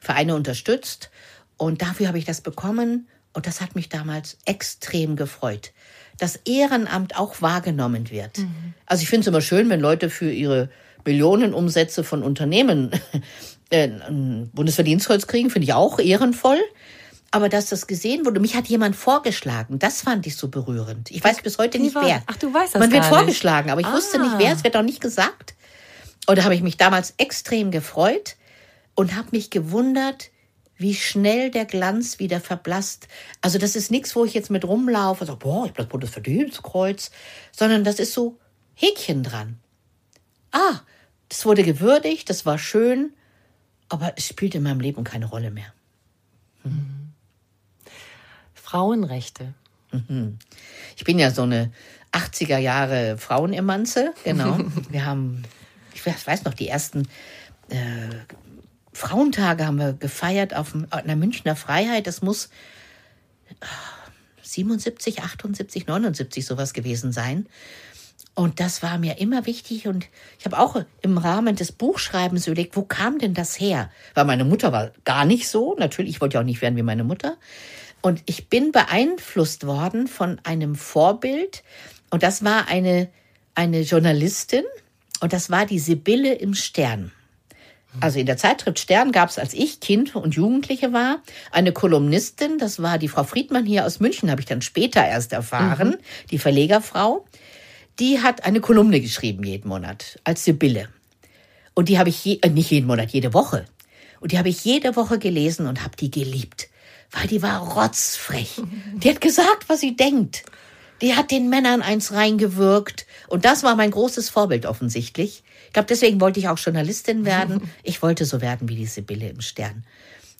Vereine unterstützt und dafür habe ich das bekommen Und das hat mich damals extrem gefreut, dass Ehrenamt auch wahrgenommen wird. Mhm. Also ich finde es immer schön, wenn Leute für ihre Millionenumsätze von Unternehmen (laughs) äh, ein Bundesverdienstkreuz kriegen, finde ich auch ehrenvoll. Aber dass das gesehen wurde, mich hat jemand vorgeschlagen, das fand ich so berührend. Ich weiß bis heute nicht wer. Ach, du weißt das Man wird vorgeschlagen, aber ich ah. wusste nicht wer, es wird auch nicht gesagt. Und da habe ich mich damals extrem gefreut und habe mich gewundert, wie schnell der Glanz wieder verblasst. Also das ist nichts, wo ich jetzt mit rumlaufe und sage, boah, ich habe das Bundesverdienstkreuz, sondern das ist so Häkchen dran. Ah, das wurde gewürdigt, das war schön, aber es spielt in meinem Leben keine Rolle mehr. Hm. Frauenrechte. Mhm. Ich bin ja so eine 80er Jahre Frauenemanze, genau. (laughs) wir haben, ich weiß noch, die ersten äh, Frauentage haben wir gefeiert auf einer Münchner Freiheit. Das muss 77, 78, 79 sowas gewesen sein. Und das war mir immer wichtig. Und ich habe auch im Rahmen des Buchschreibens überlegt, wo kam denn das her? Weil meine Mutter war gar nicht so. Natürlich, ich wollte ja auch nicht werden wie meine Mutter. Und ich bin beeinflusst worden von einem Vorbild. Und das war eine, eine Journalistin. Und das war die Sibylle im Stern. Also in der Zeitschrift Stern gab es, als ich Kind und Jugendliche war, eine Kolumnistin, das war die Frau Friedmann hier aus München, habe ich dann später erst erfahren, mhm. die Verlegerfrau. Die hat eine Kolumne geschrieben jeden Monat als Sibylle. Und die habe ich je, äh, nicht jeden Monat, jede Woche. Und die habe ich jede Woche gelesen und habe die geliebt weil die war rotzfrech. Die hat gesagt, was sie denkt. Die hat den Männern eins reingewirkt. Und das war mein großes Vorbild offensichtlich. Ich glaube, deswegen wollte ich auch Journalistin werden. (laughs) Ich wollte so werden wie die Sibylle im Stern.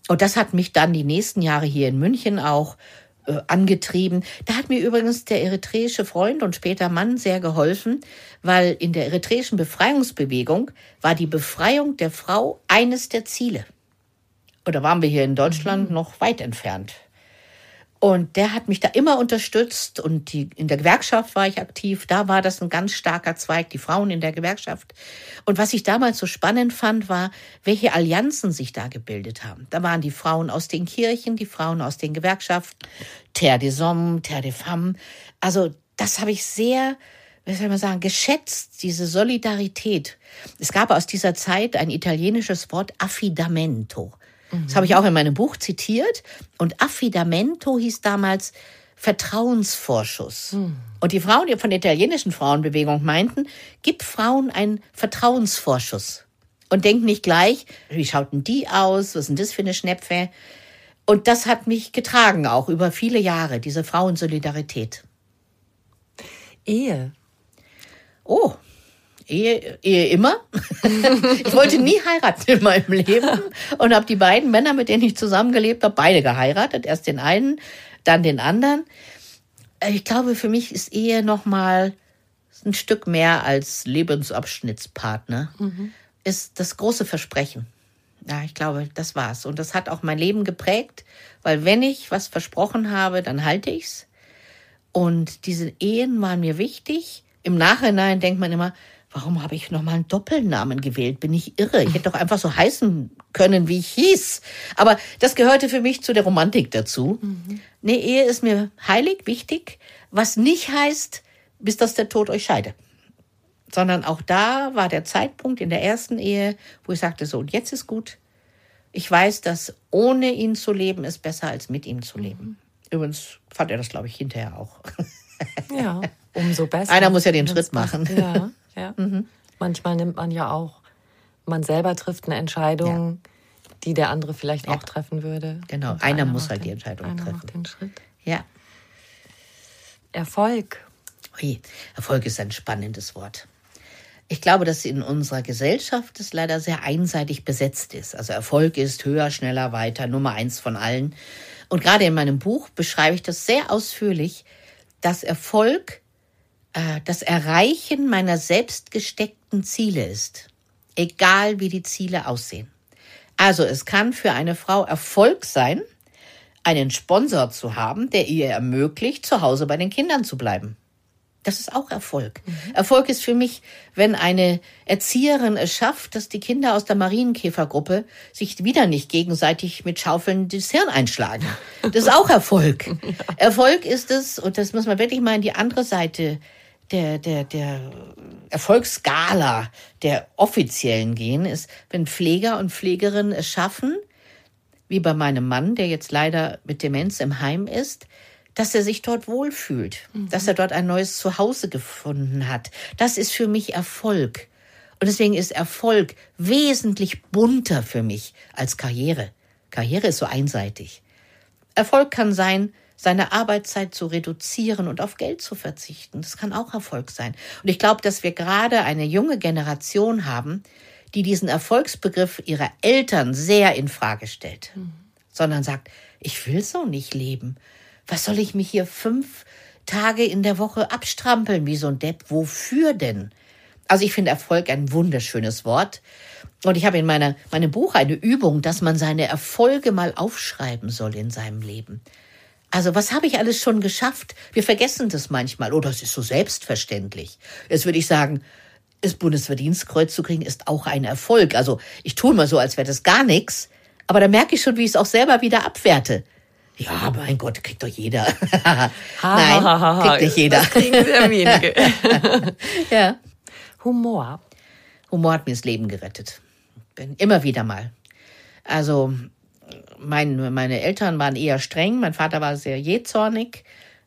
Und das hat mich dann die nächsten Jahre hier in München auch äh, angetrieben. Da hat mir übrigens der eritreische Freund und später Mann sehr geholfen, weil in der eritreischen Befreiungsbewegung war die Befreiung der Frau eines der Ziele. Und da waren wir hier in Deutschland mhm. noch weit entfernt. Und der hat mich da immer unterstützt und die, in der Gewerkschaft war ich aktiv. Da war das ein ganz starker Zweig, die Frauen in der Gewerkschaft. Und was ich damals so spannend fand, war, welche Allianzen sich da gebildet haben. Da waren die Frauen aus den Kirchen, die Frauen aus den Gewerkschaften, Terre des Hommes, Terre des Femmes. Also das habe ich sehr, wie soll man sagen, geschätzt, diese Solidarität. Es gab aus dieser Zeit ein italienisches Wort Affidamento. Das habe ich auch in meinem Buch zitiert. Und Affidamento hieß damals Vertrauensvorschuss. Mhm. Und die Frauen, die von der italienischen Frauenbewegung meinten, gib Frauen einen Vertrauensvorschuss. Und denk nicht gleich, wie schauten die aus? Was sind das für eine Schnepfe? Und das hat mich getragen, auch über viele Jahre, diese Frauensolidarität. Ehe. Oh, Ehe, Ehe immer. (laughs) ich wollte nie heiraten in meinem Leben und habe die beiden Männer, mit denen ich zusammengelebt habe, beide geheiratet. Erst den einen, dann den anderen. Ich glaube, für mich ist Ehe noch mal ein Stück mehr als Lebensabschnittspartner. Mhm. Ist das große Versprechen. Ja, ich glaube, das war's. Und das hat auch mein Leben geprägt, weil wenn ich was versprochen habe, dann halte ich's. Und diese Ehen waren mir wichtig. Im Nachhinein denkt man immer, warum habe ich nochmal einen Doppelnamen gewählt? Bin ich irre? Ich hätte doch einfach so heißen können, wie ich hieß. Aber das gehörte für mich zu der Romantik dazu. Mhm. Nee, Ehe ist mir heilig, wichtig, was nicht heißt, bis dass der Tod euch scheide. Sondern auch da war der Zeitpunkt in der ersten Ehe, wo ich sagte, so, und jetzt ist gut. Ich weiß, dass ohne ihn zu leben ist besser als mit ihm zu leben. Mhm. Übrigens fand er das, glaube ich, hinterher auch. (laughs) Ja, umso besser. Einer muss ja den Schritt machen. Ja. Ja. (laughs) Mhm. Manchmal nimmt man ja auch, man selber trifft eine Entscheidung, ja. die der andere vielleicht ja. auch treffen würde. Genau, einer, einer, muss halt den, die Entscheidung einer treffen. Macht den Schritt. Ja. Erfolg. Ui, Erfolg ist ein spannendes Wort. Ich glaube, dass in unserer Gesellschaft es leider sehr einseitig besetzt ist. Also Erfolg ist höher, schneller, weiter, Nummer eins von allen. Und gerade in meinem Buch beschreibe ich das sehr ausführlich, dass Erfolg äh, das Erreichen meiner selbst gesteckten Ziele ist, egal wie die Ziele aussehen. Also es kann für eine Frau Erfolg sein, einen Sponsor zu haben, der ihr ermöglicht, zu Hause bei den Kindern zu bleiben. Das ist auch Erfolg. Mhm. Erfolg ist für mich, wenn eine Erzieherin es schafft, dass die Kinder aus der Marienkäfergruppe sich wieder nicht gegenseitig mit Schaufeln das Hirn einschlagen. Das ist auch Erfolg. (laughs) ja. Erfolg ist es, und das muss man wirklich mal in die andere Seite der, der, der Erfolgsskala der offiziellen gehen, ist, wenn Pfleger und Pflegerinnen es schaffen, wie bei meinem Mann, der jetzt leider mit Demenz im Heim ist, dass er sich dort wohlfühlt, mhm. dass er dort ein neues Zuhause gefunden hat. Das ist für mich Erfolg. Und deswegen ist Erfolg wesentlich bunter für mich als Karriere. Karriere ist so einseitig. Erfolg kann sein, seine Arbeitszeit zu reduzieren und auf Geld zu verzichten. Das kann auch Erfolg sein. Und ich glaube, dass wir gerade eine junge Generation haben, die diesen Erfolgsbegriff ihrer Eltern sehr in Frage stellt, mhm. sondern sagt, ich will so nicht leben. Was soll ich mich hier fünf Tage in der Woche abstrampeln wie so ein Depp? Wofür denn? Also ich finde Erfolg ein wunderschönes Wort. Und ich habe in meiner, meinem Buch eine Übung, dass man seine Erfolge mal aufschreiben soll in seinem Leben. Also was habe ich alles schon geschafft? Wir vergessen das manchmal. Oh, das ist so selbstverständlich. Jetzt würde ich sagen, das Bundesverdienstkreuz zu kriegen, ist auch ein Erfolg. Also ich tue mal so, als wäre das gar nichts. Aber da merke ich schon, wie ich es auch selber wieder abwerte. Ja, mein Gott, kriegt doch jeder. (laughs) Nein, kriegt nicht jeder. Das kriegen sehr wenige. (laughs) ja. Humor. Humor hat mir das Leben gerettet. Bin immer wieder mal. Also, mein, meine Eltern waren eher streng, mein Vater war sehr jähzornig.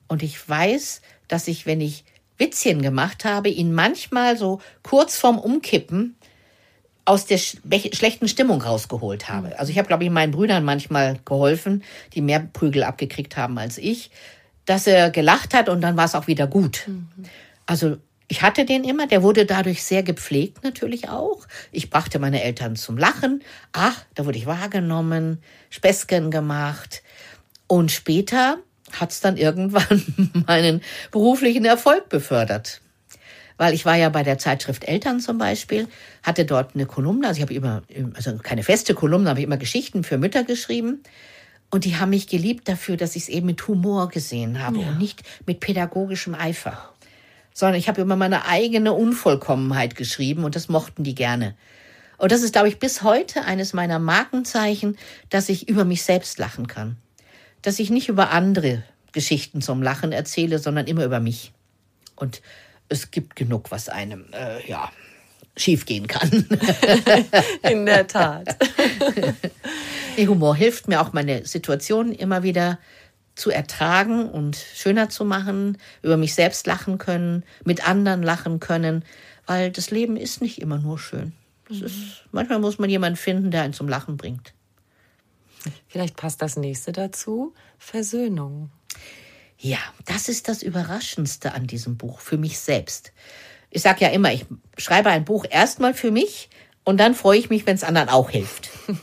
Und ich weiß, dass ich, wenn ich Witzchen gemacht habe, ihn manchmal so kurz vorm Umkippen aus der schlechten Stimmung rausgeholt habe. Mhm. Also ich habe, glaube ich, meinen Brüdern manchmal geholfen, die mehr Prügel abgekriegt haben als ich, dass er gelacht hat und dann war es auch wieder gut. Mhm. Also ich hatte den immer, der wurde dadurch sehr gepflegt natürlich auch. Ich brachte meine Eltern zum Lachen. Ach, da wurde ich wahrgenommen, Späßchen gemacht. Und später hat es dann irgendwann (laughs) meinen beruflichen Erfolg befördert weil ich war ja bei der Zeitschrift Eltern zum Beispiel, hatte dort eine Kolumne, also ich habe immer, also keine feste Kolumne, habe ich immer Geschichten für Mütter geschrieben. Und die haben mich geliebt dafür, dass ich es eben mit Humor gesehen habe ja. und nicht mit pädagogischem Eifer. Sondern ich habe immer meine eigene Unvollkommenheit geschrieben und das mochten die gerne. Und das ist, glaube ich, bis heute eines meiner Markenzeichen, dass ich über mich selbst lachen kann. Dass ich nicht über andere Geschichten zum Lachen erzähle, sondern immer über mich. Und es gibt genug, was einem, äh, ja, schiefgehen kann. (laughs) In der Tat. Der Humor hilft mir auch, meine Situation immer wieder zu ertragen und schöner zu machen, über mich selbst lachen können, mit anderen lachen können, weil das Leben ist nicht immer nur schön. Mhm. Ist, manchmal muss man jemanden finden, der einen zum Lachen bringt. Vielleicht passt das nächste dazu, Versöhnung. Ja, das ist das Überraschendste an diesem Buch für mich selbst. Ich sage ja immer, ich schreibe ein Buch erstmal für mich und dann freue ich mich, wenn es anderen auch hilft. (laughs)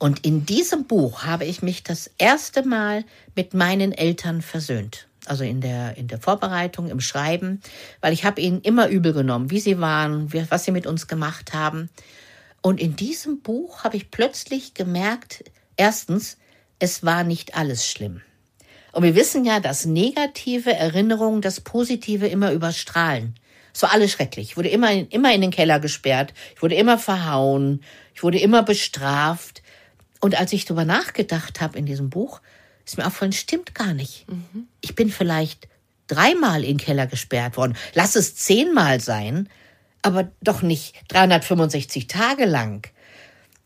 Und in diesem Buch habe ich mich das erste Mal mit meinen Eltern versöhnt. Also in der, in der Vorbereitung, im Schreiben, weil ich habe ihnen immer übel genommen, wie sie waren, was sie mit uns gemacht haben. Und in diesem Buch habe ich plötzlich gemerkt, erstens, es war nicht alles schlimm. Und wir wissen ja, dass negative Erinnerungen das Positive immer überstrahlen. Es war alles schrecklich. Ich wurde immer, immer in den Keller gesperrt. Ich wurde immer verhauen. Ich wurde immer bestraft. Und als ich darüber nachgedacht habe in diesem Buch, ist mir aufgefallen, stimmt gar nicht. Mhm. Ich bin vielleicht dreimal in den Keller gesperrt worden. Lass es zehnmal sein, aber doch nicht 365 Tage lang.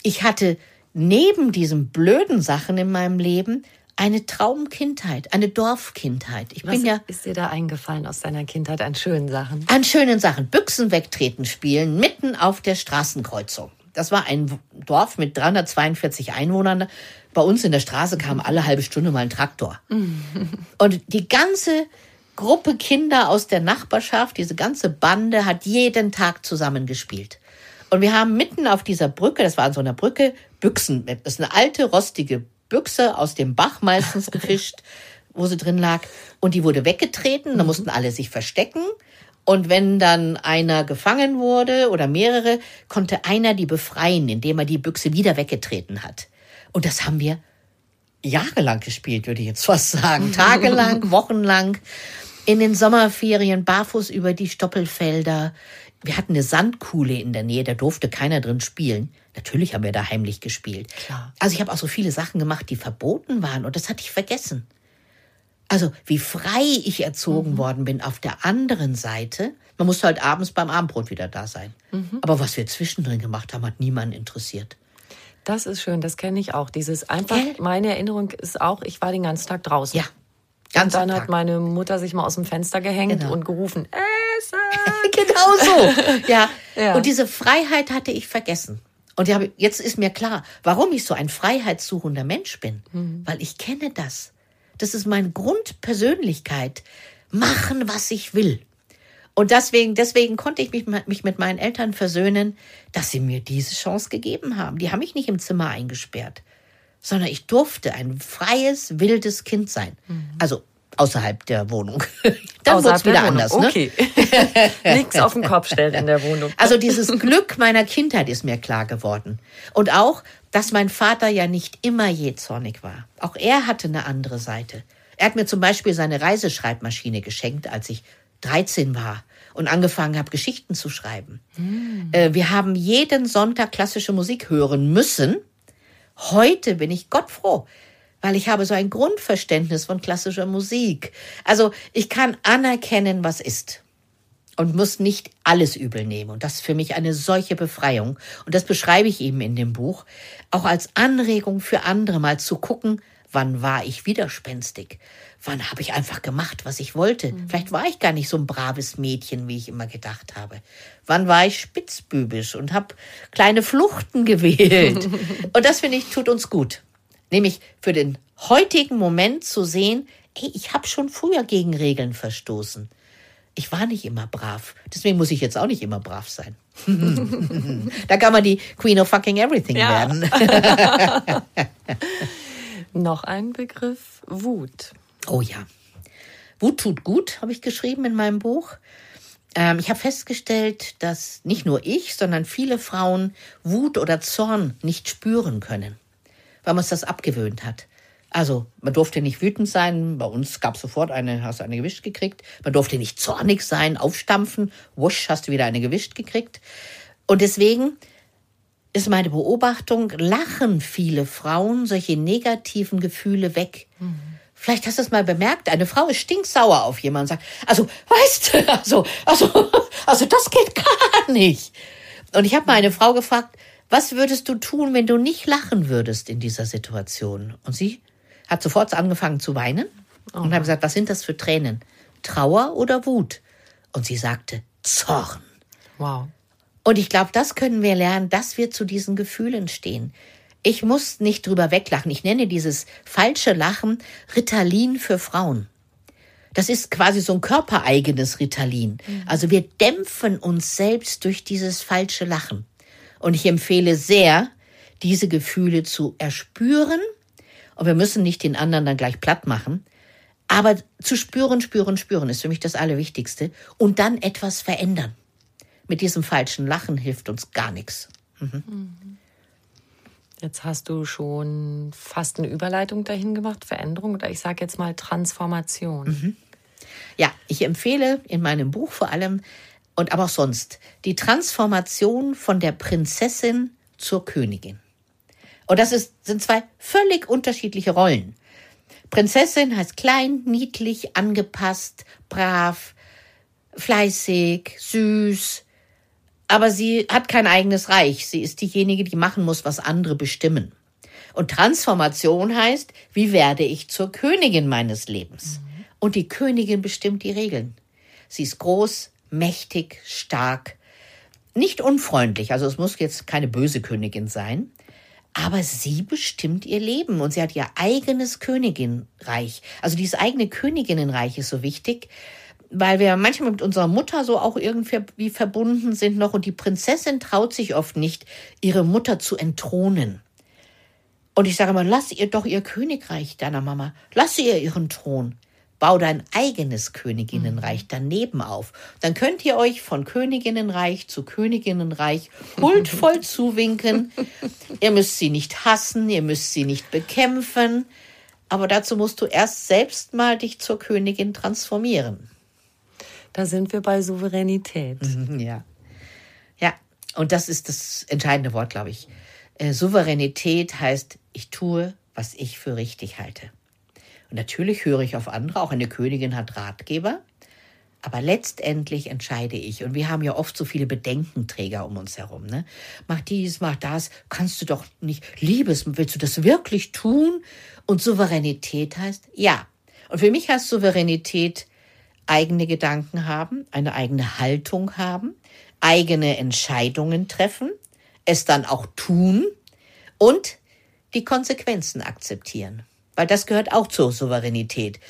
Ich hatte neben diesen blöden Sachen in meinem Leben eine Traumkindheit, eine Dorfkindheit. Ich Was bin ja. Ist dir da eingefallen aus deiner Kindheit an schönen Sachen? An schönen Sachen. Büchsen wegtreten spielen, mitten auf der Straßenkreuzung. Das war ein Dorf mit 342 Einwohnern. Bei uns in der Straße kam alle halbe Stunde mal ein Traktor. (laughs) Und die ganze Gruppe Kinder aus der Nachbarschaft, diese ganze Bande hat jeden Tag zusammengespielt. Und wir haben mitten auf dieser Brücke, das war an so einer Brücke, Büchsen, das ist eine alte, rostige Büchse aus dem Bach meistens (laughs) gefischt, wo sie drin lag. Und die wurde weggetreten, da mhm. mussten alle sich verstecken. Und wenn dann einer gefangen wurde oder mehrere, konnte einer die befreien, indem er die Büchse wieder weggetreten hat. Und das haben wir jahrelang gespielt, würde ich jetzt fast sagen. (laughs) Tagelang, wochenlang. in den Sommerferien barfuß über die Stoppelfelder. Wir hatten eine Sandkuhle in der Nähe, da durfte keiner drin spielen. Natürlich haben wir da heimlich gespielt. Klar. Also ich habe auch so viele Sachen gemacht, die verboten waren und das hatte ich vergessen. Also wie frei ich erzogen Mhm. worden bin auf der anderen Seite. Man musste halt abends beim Abendbrot wieder da sein. Mhm. Aber was wir zwischendrin gemacht haben, hat niemanden interessiert. Das ist schön, das kenne ich auch. Dieses einfach, Gell? meine Erinnerung ist auch, ich war den ganzen Tag draußen. Ja, ganz und dann hat meine Mutter sich mal aus dem Fenster gehängt Genau. und gerufen, (laughs) Essen! genau so. (laughs) Ja. Ja. Und diese Freiheit hatte ich vergessen. Und jetzt ist mir klar, warum ich so ein freiheitssuchender Mensch bin. Mhm. Weil ich kenne das. Das ist meine Grundpersönlichkeit. Machen, was ich will. Und deswegen, deswegen konnte ich mich, mich mit meinen Eltern versöhnen, dass sie mir diese Chance gegeben haben. Die haben mich nicht im Zimmer eingesperrt, sondern ich durfte ein freies, wildes Kind sein. Also außerhalb der Wohnung. (laughs) Dann Außerhalb es wieder Wohnung. anders. Ne? Okay. (laughs) Nichts auf den Kopf stellen in der Wohnung. Also dieses Glück meiner Kindheit ist mir klar geworden. Und auch, dass mein Vater ja nicht immer jähzornig war. Auch er hatte eine andere Seite. Er hat mir zum Beispiel seine Reiseschreibmaschine geschenkt, als ich 13 war und angefangen habe, Geschichten zu schreiben. Äh, wir haben jeden Sonntag klassische Musik hören müssen. Heute bin ich Gott froh, weil ich habe so ein Grundverständnis von klassischer Musik. Also ich kann anerkennen, was ist und muss nicht alles übel nehmen. Und das ist für mich eine solche Befreiung. Und das beschreibe ich eben in dem Buch, auch als Anregung für andere mal zu gucken, wann war ich widerspenstig? Wann habe ich einfach gemacht, was ich wollte? Vielleicht war ich gar nicht so ein braves Mädchen, wie ich immer gedacht habe. Wann war ich spitzbübisch und habe kleine Fluchten (laughs) gewählt? (laughs) und das finde ich tut uns gut. Nämlich für den heutigen Moment zu sehen, ey, ich habe schon früher gegen Regeln verstoßen. Ich war nicht immer brav. Deswegen muss ich jetzt auch nicht immer brav sein. (laughs) da kann man die Queen of fucking everything Ja. werden. (laughs) Noch ein Begriff, Wut. Oh ja. Wut tut gut, habe ich geschrieben in meinem Buch. Ähm, ich habe festgestellt, dass nicht nur ich, sondern viele Frauen Wut oder Zorn nicht spüren können, weil man es das abgewöhnt hat. Also, man durfte nicht wütend sein. Bei uns gab es sofort eine, hast du eine gewischt gekriegt. Man durfte nicht zornig sein, aufstampfen. Wusch, hast du wieder eine gewischt gekriegt. Und deswegen ist meine Beobachtung, lachen viele Frauen solche negativen Gefühle weg. Vielleicht hast du es mal bemerkt, eine Frau ist stinksauer auf jemanden und sagt, also, weißt du, (laughs) also, also, (laughs) also das geht gar nicht. Und ich habe mal eine Frau gefragt, was würdest du tun, wenn du nicht lachen würdest in dieser Situation? Und sie hat sofort angefangen zu weinen und habe gesagt, was sind das für Tränen? Trauer oder Wut? Und sie sagte, Zorn. Wow. Und ich glaube, das können wir lernen, dass wir zu diesen Gefühlen stehen. Ich muss nicht drüber weglachen. Ich nenne dieses falsche Ritalin Ritalin für Frauen. Das ist quasi so ein körpereigenes Ritalin. Also wir dämpfen uns selbst durch dieses falsche Lachen. Und ich empfehle sehr, diese Gefühle zu erspüren. Und wir müssen nicht den anderen dann gleich platt machen. Aber zu spüren, spüren, spüren ist für mich das Allerwichtigste. Und dann etwas verändern. Mit diesem falschen Lachen hilft uns gar nichts. Jetzt hast du schon fast eine Überleitung dahin gemacht, Veränderung oder ich sage jetzt mal Transformation. Ja, ich empfehle in meinem Buch vor allem und aber auch sonst die Transformation von der Prinzessin zur Königin. Und das ist, sind zwei völlig unterschiedliche Rollen. Prinzessin heißt klein, niedlich, angepasst, brav, fleißig, süß. Aber sie hat kein eigenes Reich. Sie ist diejenige, die machen muss, was andere bestimmen. Und Transformation heißt, wie werde ich zur Königin meines Lebens? Und die Königin bestimmt die Regeln. Sie ist groß, mächtig, stark, nicht unfreundlich. Also es muss jetzt keine böse Königin sein. Aber sie bestimmt ihr Leben und sie hat ihr eigenes Königinreich. Also dieses eigene Königinnenreich ist so wichtig, weil wir manchmal mit unserer Mutter so auch irgendwie verbunden sind noch und die Prinzessin traut sich oft nicht, ihre Mutter zu entthronen. Und ich sage mal, lass ihr doch ihr Königreich deiner Mama, lass ihr ihren Thron. Bau dein eigenes Königinnenreich daneben auf. Dann könnt ihr euch von Königinnenreich zu Königinnenreich huldvoll (laughs) zuwinken. Ihr müsst sie nicht hassen, ihr müsst sie nicht bekämpfen. Aber dazu musst du erst selbst mal dich zur Königin transformieren. Da sind wir bei Souveränität. Mhm, ja. Ja, und das ist das entscheidende Wort, glaube ich. Äh, Souveränität heißt, ich tue, was ich für richtig halte. Und natürlich höre ich auf andere, auch eine Königin hat Ratgeber, aber letztendlich entscheide ich. Und wir haben ja oft so viele Bedenkenträger um uns herum. Ne? Mach dies, mach das, kannst du doch nicht. Liebes, willst du das wirklich tun? Und Souveränität heißt ja. Und für mich heißt Souveränität eigene Gedanken haben, eine eigene Haltung haben, eigene Entscheidungen treffen, es dann auch tun und die Konsequenzen akzeptieren. Weil das gehört auch zur Souveränität.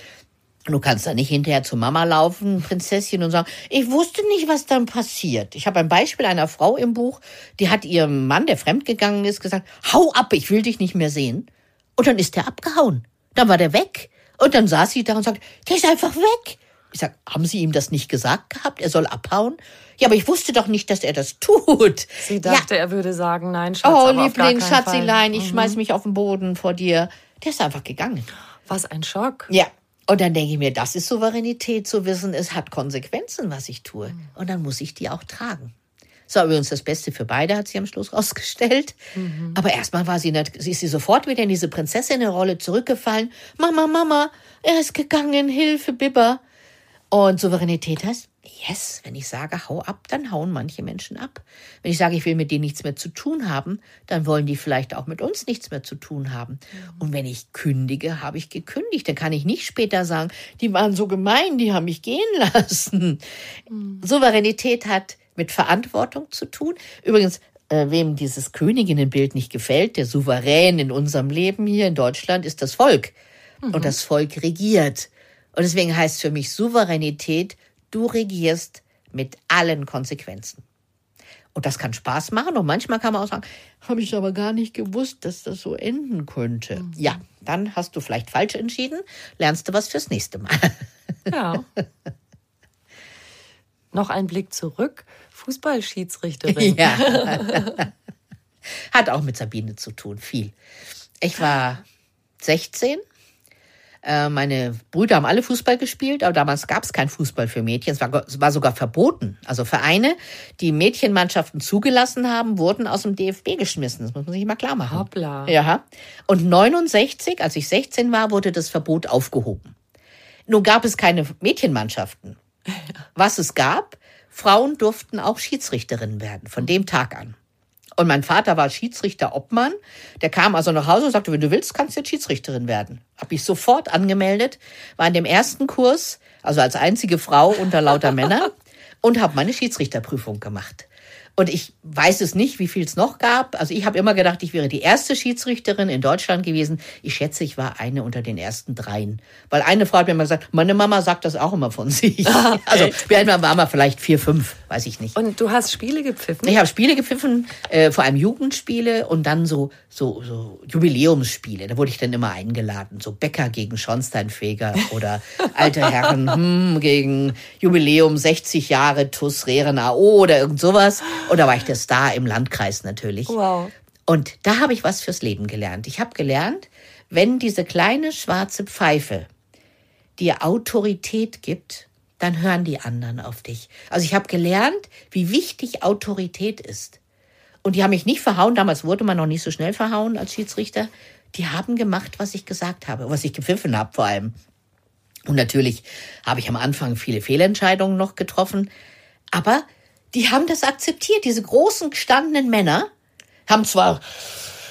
Du kannst da nicht hinterher zu Mama laufen, Prinzessin, und sagen, ich wusste nicht, was dann passiert. Ich habe ein Beispiel einer Frau im Buch, die hat ihrem Mann, der fremdgegangen ist, gesagt, hau ab, ich will dich nicht mehr sehen. Und dann ist der abgehauen. Dann war der weg. Und dann saß sie da und sagt, der ist einfach weg. Ich sag, haben Sie ihm das nicht gesagt gehabt? Er soll abhauen? Ja, aber ich wusste doch nicht, dass er das tut. Sie dachte, ja. er würde sagen, nein, Schatz. Oh, Liebling, Schatzilein, ich mhm. schmeiß mich auf den Boden vor dir. Der ist einfach gegangen. Was ein Schock. Ja. Und dann denke ich mir, das ist Souveränität zu wissen, es hat Konsequenzen, was ich tue. Mhm. Und dann muss ich die auch tragen. Das war übrigens das Beste für beide, hat sie am Schluss (laughs) rausgestellt. Mhm. Aber erstmal war sie nicht, sie ist sie sofort wieder in diese Prinzessin-Rolle zurückgefallen. Mama, Mama, er ist gegangen, Hilfe, Bibber. Und Souveränität heißt, yes, wenn ich sage, hau ab, dann hauen manche Menschen ab. Wenn ich sage, ich will mit denen nichts mehr zu tun haben, dann wollen die vielleicht auch mit uns nichts mehr zu tun haben. Mhm. Und wenn ich kündige, habe ich gekündigt. Dann kann ich nicht später sagen, die waren so gemein, die haben mich gehen (laughs) lassen. Mhm. Souveränität hat mit Verantwortung zu tun. Übrigens, äh, wem dieses Königinnenbild nicht gefällt, der Souverän in unserem Leben hier in Deutschland ist das Volk. Mhm. Und das Volk regiert. Und deswegen heißt für mich Souveränität, du regierst mit allen Konsequenzen. Und das kann Spaß machen. Und manchmal kann man auch sagen, habe ich aber gar nicht gewusst, dass das so enden könnte. Mhm. Ja, dann hast du vielleicht falsch entschieden, lernst du was fürs nächste Mal. (laughs) Ja. Noch ein Blick zurück. Fußballschiedsrichterin. Ja. (laughs) Hat auch mit Sabine zu tun, viel. Ich war 16 äh, meine Brüder haben alle Fußball gespielt, aber damals gab es kein Fußball für Mädchen. Es war, es war sogar verboten. Also Vereine, die Mädchenmannschaften zugelassen haben, wurden aus dem DFB geschmissen. Das muss man sich mal klar machen. Hoppla. Ja. Und 69, als ich 16 war, wurde das Verbot aufgehoben. Nun gab es keine Mädchenmannschaften. (laughs) Was es gab, Frauen durften auch Schiedsrichterinnen werden, von dem Tag an. Und mein Vater war Schiedsrichter Obmann. Der kam also nach Hause und sagte, wenn du willst, kannst du jetzt Schiedsrichterin werden. Hab ich sofort angemeldet, war in dem ersten Kurs, also als einzige Frau unter lauter Männern (laughs) und habe meine Schiedsrichterprüfung gemacht. Und ich weiß es nicht, wie viel es noch gab. Also ich habe immer gedacht, ich wäre die erste Schiedsrichterin in Deutschland gewesen. Ich schätze, ich war eine unter den ersten dreien. Weil eine Frau hat mir immer gesagt, meine Mama sagt das auch immer von (laughs) sich. Ah, also wir waren wir vielleicht vier, fünf, weiß ich nicht. Und du hast Spiele gepfiffen? Ich habe Spiele gepfiffen, äh, vor allem Jugendspiele und dann so, so, so Jubiläumsspiele. Da wurde ich dann immer eingeladen. So Bäcker gegen Schornsteinfeger oder (laughs) alte Herren hm, gegen Jubiläum 60 Jahre TUS Rehren AO oder irgend sowas. Und da war ich der Star im Landkreis natürlich. Wow. Und da habe ich was fürs Leben gelernt. Ich habe gelernt, wenn diese kleine schwarze Pfeife dir Autorität gibt, dann hören die anderen auf dich. Also ich habe gelernt, wie wichtig Autorität ist. Und die haben mich nicht verhauen. Damals wurde man noch nicht so schnell verhauen als Schiedsrichter. Die haben gemacht, was ich gesagt habe, was ich gepfiffen habe vor allem. Und natürlich habe ich am Anfang viele Fehlentscheidungen noch getroffen. Aber die haben das akzeptiert. Diese großen gestandenen Männer haben zwar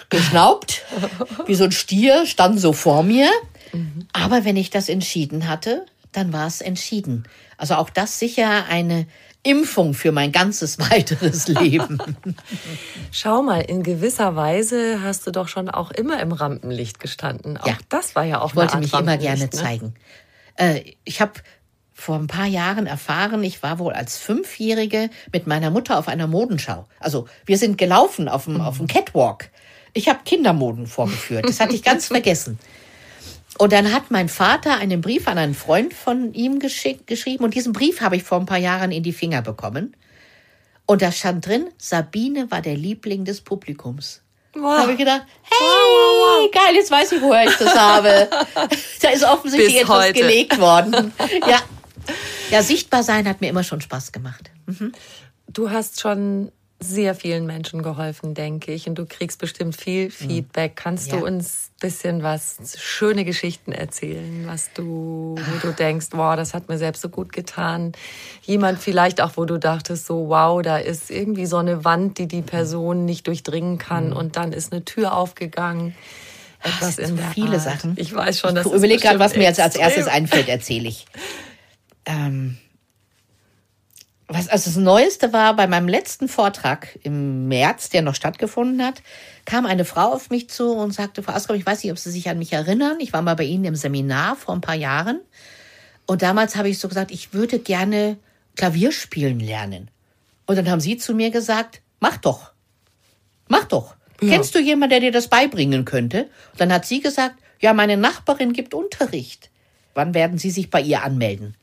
geschnaubt, (laughs) wie so ein Stier, standen so vor mir, mhm. aber wenn ich das entschieden hatte, dann war es entschieden. Also auch das sicher eine Impfung für mein ganzes (laughs) weiteres Leben. (laughs) Schau mal, in gewisser Weise hast du doch schon auch immer im Rampenlicht gestanden. Auch ja. das war ja auch Ich wollte mich immer gerne ne? zeigen. Äh, ich habe vor ein paar Jahren erfahren, ich war wohl als Fünfjährige mit meiner Mutter auf einer Modenschau. Also wir sind gelaufen auf dem, mhm. auf dem Catwalk. Ich habe Kindermoden vorgeführt. Das hatte ich ganz (laughs) vergessen. Und dann hat mein Vater einen Brief an einen Freund von ihm geschrieben und diesen Brief habe ich vor ein paar Jahren in die Finger bekommen. Und da stand drin, Sabine war der Liebling des Publikums. Wow. Da habe ich gedacht, hey, wow, wow, geil, jetzt weiß ich, woher ich das habe. (laughs) da ist offensichtlich Bis etwas heute. gelegt worden. Ja, Ja, sichtbar sein hat mir immer schon Spaß gemacht. Mhm. Du hast schon sehr vielen Menschen geholfen, denke ich. Und du kriegst bestimmt viel Feedback. Kannst ja. du uns ein bisschen was, schöne Geschichten erzählen, was du, wo du denkst, wow, das hat mir selbst so gut getan. Jemand vielleicht auch, wo du dachtest, so, wow, da ist irgendwie so eine Wand, die die Person nicht durchdringen kann. Mhm. Und dann ist eine Tür aufgegangen. Etwas in so der viele Art. Sachen. Ich weiß schon, dass Ich überlege gerade, was mir jetzt als erstes einfällt, erzähle ich. Ähm was also das Neueste war, bei meinem letzten Vortrag im März, der noch stattgefunden hat, kam eine Frau auf mich zu und sagte, Frau Askram, ich weiß nicht, ob Sie sich an mich erinnern. Ich war mal bei Ihnen im Seminar vor ein paar Jahren. Und damals habe ich so gesagt, ich würde gerne Klavier spielen lernen. Und dann haben Sie zu mir gesagt, mach doch. Mach doch. Ja. Kennst du jemanden, der dir das beibringen könnte? Und dann hat sie gesagt, ja, meine Nachbarin gibt Unterricht. Wann werden Sie sich bei ihr anmelden?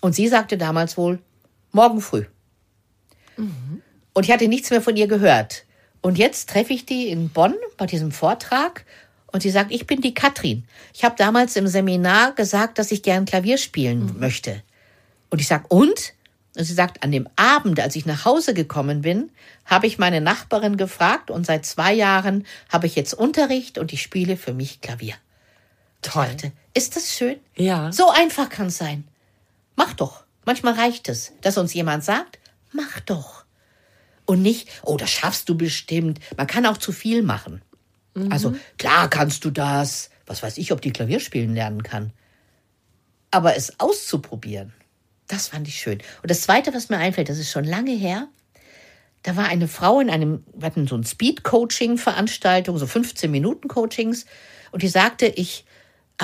Und sie sagte damals wohl, Morgen früh. Mhm. Und ich hatte nichts mehr von ihr gehört. Und jetzt treffe ich die in Bonn bei diesem Vortrag und sie sagt, ich bin die Katrin. Ich habe damals im Seminar gesagt, dass ich gern Klavier spielen mhm. möchte. Und ich sage, und? Und sie sagt, an dem Abend, als ich nach Hause gekommen bin, habe ich meine Nachbarin gefragt und seit zwei Jahren habe ich jetzt Unterricht und ich spiele für mich Klavier. Toll. Dachte, ist das schön? Ja. So einfach kann es sein. Mach doch. Manchmal reicht es, dass uns jemand sagt, mach doch. Und nicht, oh, das schaffst du bestimmt. Man kann auch zu viel machen. Mhm. Also, klar kannst du das. Was weiß ich, ob die Klavier spielen lernen kann. Aber es auszuprobieren, das fand ich schön. Und das Zweite, was mir einfällt, das ist schon lange her. Da war eine Frau in einem, wir hatten so ein Speed-Coaching-Veranstaltung, so 15-Minuten-Coachings. Und die sagte, ich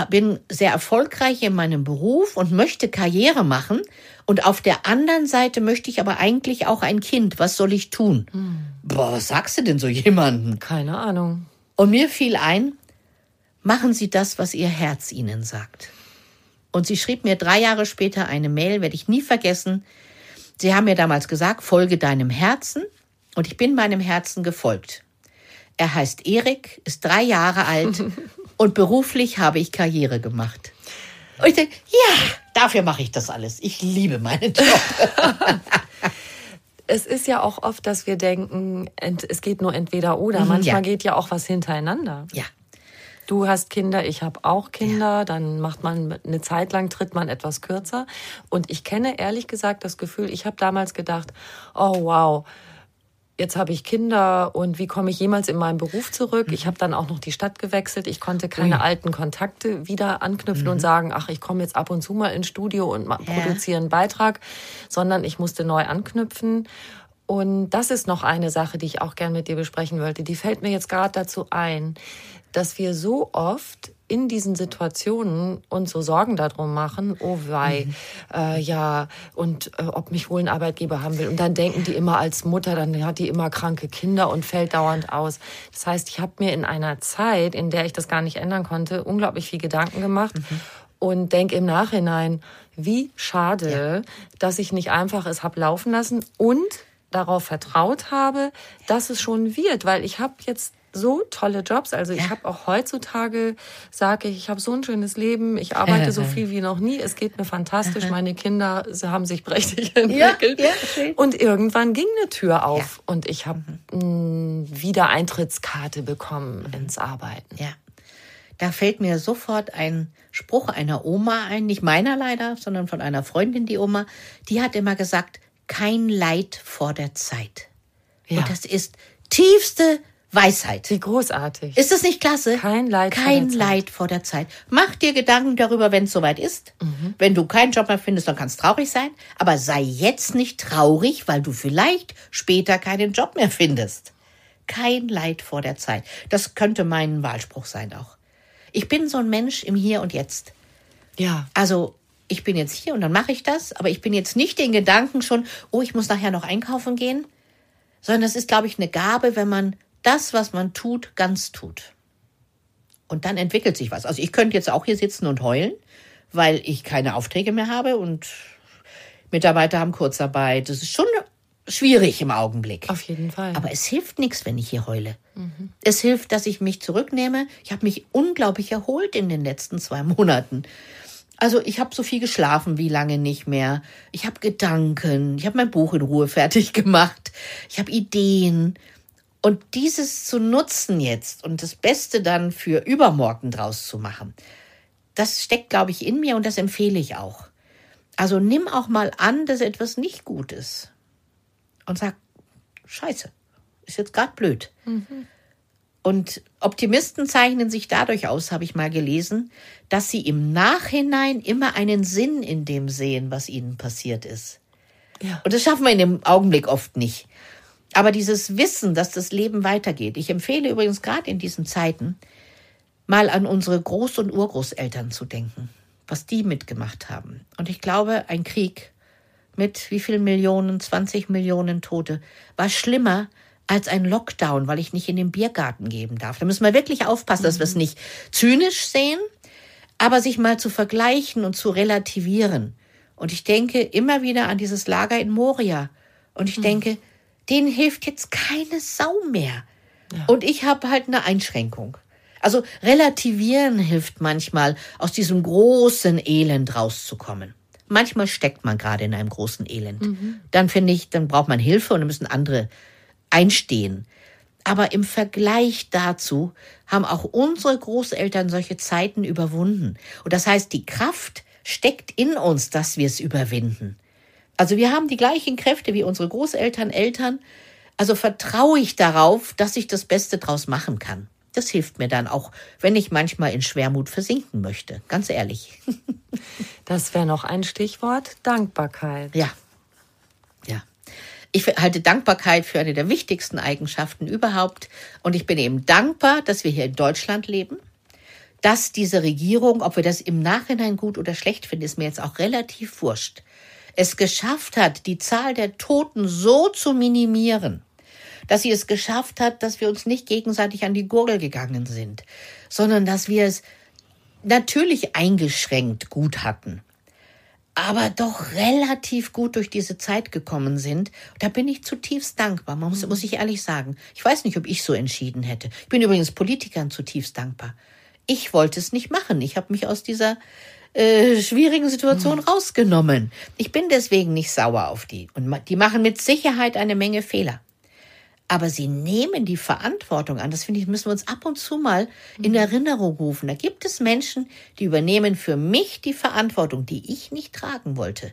bin sehr erfolgreich in meinem Beruf und möchte Karriere machen. Und auf der anderen Seite möchte ich aber eigentlich auch ein Kind. Was soll ich tun? Hm. Boah, was sagst du denn so jemanden? Keine Ahnung. Und mir fiel ein, machen Sie das, was Ihr Herz Ihnen sagt. Und sie schrieb mir drei Jahre später eine Mail, werde ich nie vergessen. Sie haben mir damals gesagt, folge deinem Herzen. Und ich bin meinem Herzen gefolgt. Er heißt Erik, ist drei Jahre alt (laughs) Und beruflich habe ich Karriere gemacht. Und ich denke, ja, dafür mache ich das alles. Ich liebe meinen Job. (laughs) (laughs) es ist ja auch oft, dass wir denken, es geht nur entweder oder. Mhm, Manchmal ja. geht ja auch was hintereinander. Ja. Du hast Kinder, ich habe auch Kinder, ja. dann macht man eine Zeit lang, tritt man etwas kürzer. Und ich kenne ehrlich gesagt das Gefühl, ich habe damals gedacht, oh wow, jetzt habe ich Kinder und wie komme ich jemals in meinen Beruf zurück? Mhm. Ich habe dann auch noch die Stadt gewechselt. Ich konnte keine Ui. alten Kontakte wieder anknüpfen mhm. und sagen, ach, ich komme jetzt ab und zu mal ins Studio und ja. produziere einen Beitrag, sondern ich musste neu anknüpfen. Und das ist noch eine Sache, die ich auch gern mit dir besprechen wollte. Die fällt mir jetzt gerade dazu ein, dass wir so oft in diesen Situationen uns so Sorgen darum machen, oh wei, mhm. äh, ja, und äh, ob mich wohl ein Arbeitgeber haben will. Und dann denken die immer als Mutter, dann hat die immer kranke Kinder und fällt dauernd aus. Das heißt, ich habe mir in einer Zeit, in der ich das gar nicht ändern konnte, unglaublich viel Gedanken gemacht. Mhm. Und denke im Nachhinein, wie schade, ja. dass ich nicht einfach es hab laufen lassen und darauf vertraut habe, dass es schon wird, weil ich habe jetzt so tolle Jobs. Also ich habe auch heutzutage, sage ich, ich habe so ein schönes Leben, ich arbeite so viel wie noch nie, es geht mir fantastisch, meine Kinder sie haben sich prächtig entwickelt. Ja, ja, und irgendwann ging eine Tür auf ja. und ich habe mhm. wieder Eintrittskarte bekommen mhm. ins Arbeiten. Ja. Da fällt mir sofort ein Spruch einer Oma ein, nicht meiner leider, sondern von einer Freundin, die Oma, die hat immer gesagt, kein Leid vor der Zeit. Und das ist tiefste Weisheit. Wie großartig. Ist das nicht klasse? Kein Leid Kein vor Leid vor der Zeit. Mach dir Gedanken darüber, wenn es soweit ist. Mhm. Wenn du keinen Job mehr findest, dann kannst traurig sein. Aber sei jetzt nicht traurig, weil du vielleicht später keinen Job mehr findest. Kein Leid vor der Zeit. Das könnte mein Wahlspruch sein auch. Ich bin so ein Mensch im Hier und Jetzt. Ja. Also, ich bin jetzt hier und dann mache ich das, aber ich bin jetzt nicht den Gedanken schon, oh, ich muss nachher noch einkaufen gehen, sondern es ist, glaube ich, eine Gabe, wenn man das, was man tut, ganz tut. Und dann entwickelt sich was. Also ich könnte jetzt auch hier sitzen und heulen, weil ich keine Aufträge mehr habe und Mitarbeiter haben Kurzarbeit. Das ist schon schwierig im Augenblick. Auf jeden Fall. Aber es hilft nichts, wenn ich hier heule. Mhm. Es hilft, dass ich mich zurücknehme. Ich habe mich unglaublich erholt in den letzten zwei (laughs) Monaten. Also ich habe so viel geschlafen wie lange nicht mehr. Ich habe Gedanken, ich habe mein Buch in Ruhe (laughs) fertig gemacht. Ich habe Ideen. Und dieses zu nutzen jetzt und das Beste dann für übermorgen draus zu machen, das steckt, glaube ich, in mir und das empfehle ich auch. Also nimm auch mal an, dass etwas nicht gut ist. Und sag, scheiße, ist jetzt gerade blöd. Mhm. Und Optimisten zeichnen sich dadurch aus, habe ich mal gelesen, dass sie im Nachhinein immer einen Sinn in dem sehen, was ihnen passiert ist. Ja. Und das schaffen wir in dem Augenblick oft nicht. Aber dieses Wissen, dass das Leben weitergeht. Ich empfehle übrigens gerade in diesen Zeiten, mal an unsere Groß- und Urgroßeltern zu denken, was die mitgemacht haben. Und ich glaube, ein Krieg mit wie viel Millionen, 20 Millionen Tote, war schlimmer als ein Lockdown, weil ich nicht in den Biergarten geben darf. Da müssen wir wirklich aufpassen, dass wir es mhm. nicht zynisch sehen, aber sich mal zu vergleichen und zu relativieren. Und ich denke immer wieder an dieses Lager in Moria. Und ich mhm. denke, denen hilft jetzt keine Sau mehr. Ja. Und ich habe halt eine Einschränkung. Also relativieren hilft manchmal, aus diesem großen Elend rauszukommen. Manchmal steckt man gerade in einem großen Elend. Mhm. Dann finde ich, dann braucht man Hilfe und dann müssen andere einstehen. Aber im Vergleich dazu haben auch unsere Großeltern solche Zeiten überwunden. Und das heißt, die Kraft steckt in uns, dass wir es überwinden. Also wir haben die gleichen Kräfte wie unsere Großeltern, Eltern. Also vertraue ich darauf, dass ich das Beste draus machen kann. Das hilft mir dann auch, wenn ich manchmal in Schwermut versinken möchte. Ganz ehrlich. (laughs) Das wäre noch ein Stichwort. Dankbarkeit. Ja. Ja. Ich halte Dankbarkeit für eine der wichtigsten Eigenschaften überhaupt. Und ich bin eben dankbar, dass wir hier in Deutschland leben. Dass diese Regierung, ob wir das im Nachhinein gut oder schlecht finden, ist mir jetzt auch relativ wurscht, es geschafft hat, die Zahl der Toten so zu minimieren, dass sie es geschafft hat, dass wir uns nicht gegenseitig an die Gurgel gegangen sind, sondern dass wir es natürlich eingeschränkt gut hatten, aber doch relativ gut durch diese Zeit gekommen sind. Da bin ich zutiefst dankbar, man muss, muss ich ehrlich sagen. Ich weiß nicht, ob ich so entschieden hätte. Ich bin übrigens Politikern zutiefst dankbar. Ich wollte es nicht machen. Ich habe mich aus dieser äh, schwierigen Situation rausgenommen. Ich bin deswegen nicht sauer auf die. Und die machen mit Sicherheit eine Menge Fehler aber sie nehmen die Verantwortung an. Das finde ich, müssen wir uns ab und zu mal in. Erinnerung rufen. Da gibt es Menschen, die übernehmen für mich die Verantwortung, die ich nicht tragen wollte.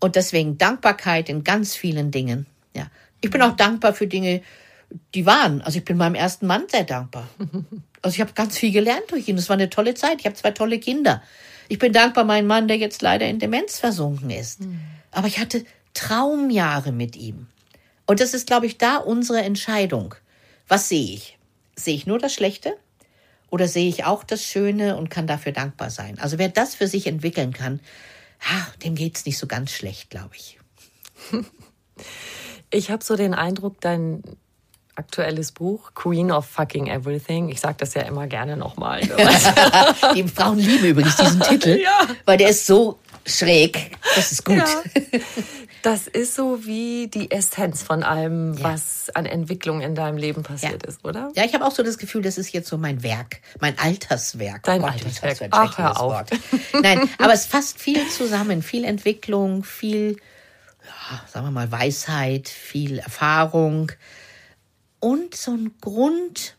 Und deswegen Dankbarkeit in ganz vielen Dingen. Ja. Ich bin auch dankbar für Dinge, die waren. Also ich bin meinem ersten Mann sehr dankbar. (laughs) Also ich habe ganz viel gelernt durch ihn. Das war eine tolle Zeit. Ich habe zwei tolle Kinder. Ich bin dankbar meinem Mann, der jetzt leider in Demenz versunken ist. Mhm. Aber ich hatte Traumjahre mit ihm. Und das ist, glaube ich, da unsere Entscheidung. Was sehe ich? Sehe ich nur das Schlechte? Oder sehe ich auch das Schöne und kann dafür dankbar sein? Also wer das für sich entwickeln kann, dem geht's nicht so ganz schlecht, glaube ich. (laughs) Ich habe so den Eindruck, dein aktuelles Buch, Queen of Fucking Everything. Ich sage das ja immer gerne nochmal. Die Frauen lieben übrigens diesen Titel, (laughs) ja. weil der ist so schräg. Das ist gut. Ja. Das ist so wie die Essenz von allem, ja. was an Entwicklung in deinem Leben passiert ist, oder? Ja, ich habe auch so das Gefühl, das ist jetzt so mein Werk, mein Alterswerk. Dein Gott, Alterswerk. Ach, hör auf. Wort. Nein, aber es fasst viel zusammen, viel Entwicklung, viel, ja, sagen wir mal, Weisheit, viel Erfahrung und so ein Grund,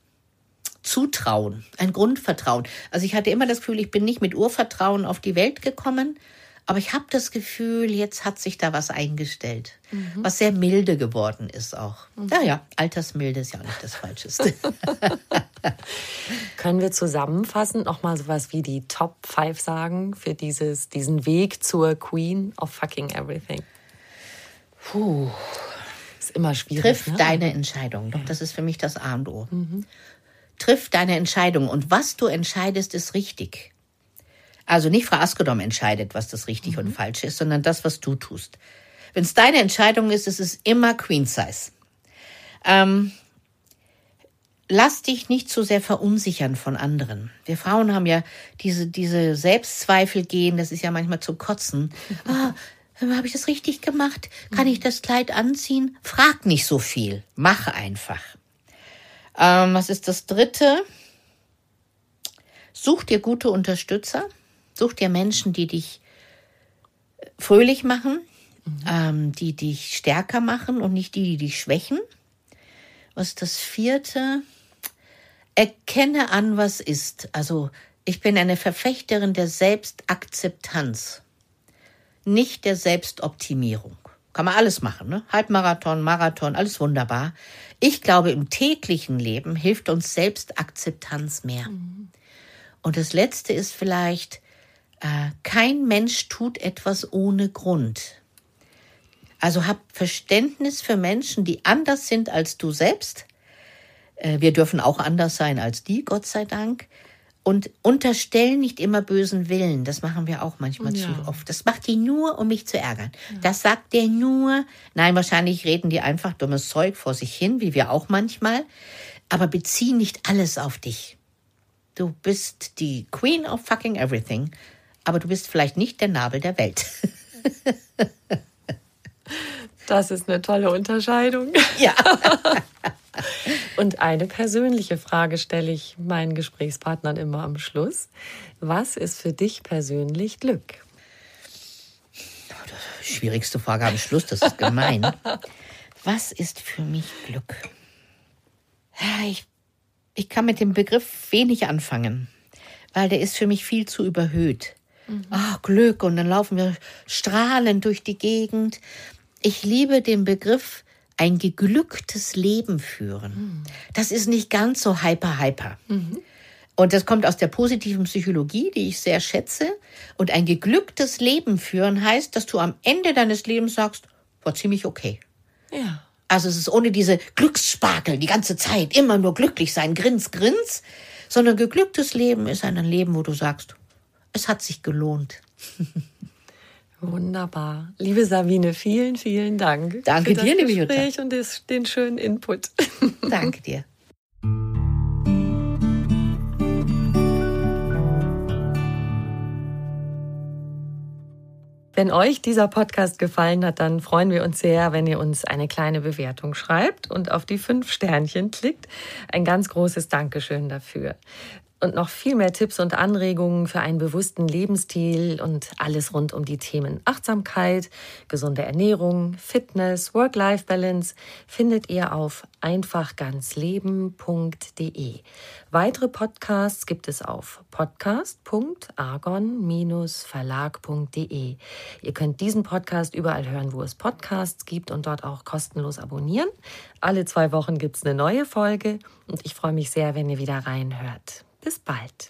Zutrauen, ein Grundvertrauen. Also ich hatte immer das Gefühl, ich bin nicht mit Urvertrauen auf die Welt gekommen, aber ich habe das Gefühl, jetzt hat sich da was eingestellt, mhm. was sehr milde geworden ist auch. Mhm. Ja, ja, Altersmilde ist ja auch nicht das Falscheste. (laughs) Können wir zusammenfassend nochmal sowas wie die Top 5 sagen für dieses, diesen Weg zur Queen of fucking everything? Puh. Immer schwierig. Triff ne? deine Entscheidung. Doch, das ist für mich das A und O. Mhm. Triff deine Entscheidung und was du entscheidest, ist richtig. Also nicht Frau Askedom entscheidet, was das richtig mhm. und falsch ist, sondern das, was du tust. Wenn es deine Entscheidung ist, ist es immer Queen Size. Ähm, lass dich nicht zu sehr verunsichern von anderen. Wir Frauen haben ja diese, diese Selbstzweifel gehen, das ist ja manchmal zu kotzen. (laughs) Ah, habe ich das richtig gemacht? Kann ich das Kleid anziehen? Frag nicht so viel. Mach einfach. Ähm, was ist das dritte? Such dir gute Unterstützer. Such dir Menschen, die dich fröhlich machen, mhm. ähm, die dich stärker machen und nicht die, die dich schwächen. Was ist das vierte? Erkenne an, was ist. Also ich bin eine Verfechterin der Selbstakzeptanz, nicht der Selbstoptimierung. Kann man alles machen, ne? Halbmarathon, Marathon, alles wunderbar. Ich glaube, im täglichen Leben hilft uns Selbstakzeptanz mehr. Mhm. Und das Letzte ist vielleicht, äh, kein Mensch tut etwas ohne Grund. Also hab Verständnis für Menschen, die anders sind als du selbst. Äh, wir dürfen auch anders sein als die, Gott sei Dank. Und unterstellen nicht immer bösen Willen. Das machen wir auch manchmal ja. zu oft. Das macht die nur, um mich zu ärgern. Ja. Das sagt der nur. Nein, wahrscheinlich reden die einfach dummes Zeug vor sich hin, wie wir auch manchmal. Aber bezieh nicht alles auf dich. Du bist die Queen of fucking everything. Aber du bist vielleicht nicht der Nabel der Welt. (laughs) Das ist eine tolle Unterscheidung. Ja. (laughs) Und eine persönliche Frage stelle ich meinen Gesprächspartnern immer am Schluss. Was ist für dich persönlich Glück? Schwierigste Frage am Schluss, das ist gemein. (laughs) Was ist für mich Glück? Ich, ich kann mit dem Begriff wenig anfangen, weil der ist für mich viel zu überhöht. Mhm. Ah, Glück und dann laufen wir strahlend durch die Gegend. Ich liebe den Begriff ein geglücktes Leben führen. Das ist nicht ganz so hyper, hyper. Mhm. Und das kommt aus der positiven Psychologie, die ich sehr schätze. Und ein geglücktes Leben führen heißt, dass du am Ende deines Lebens sagst, war ziemlich okay. Ja. Also es ist ohne diese Glückssparkel die ganze Zeit, immer nur glücklich sein, grins, grins, sondern geglücktes Leben ist ein Leben, wo du sagst, es hat sich gelohnt. (laughs) Wunderbar. Liebe Sabine, vielen, vielen Dank. Danke für dir, das liebe Gespräch Jutta. und den schönen Input. (laughs) Danke dir. Wenn euch dieser Podcast gefallen hat, dann freuen wir uns sehr, wenn ihr uns eine kleine Bewertung schreibt und auf die fünf Sternchen klickt. Ein ganz großes Dankeschön dafür und noch viel mehr Tipps und Anregungen für einen bewussten Lebensstil und alles rund um die Themen Achtsamkeit, gesunde Ernährung, Fitness, Work-Life-Balance findet ihr auf einfachganzleben.de. Weitere Podcasts gibt es auf podcast.argon-verlag.de. Ihr könnt diesen Podcast überall hören, wo es Podcasts gibt und dort auch kostenlos abonnieren. Alle zwei Wochen gibt es eine neue Folge und ich freue mich sehr, wenn ihr wieder reinhört. Bis bald.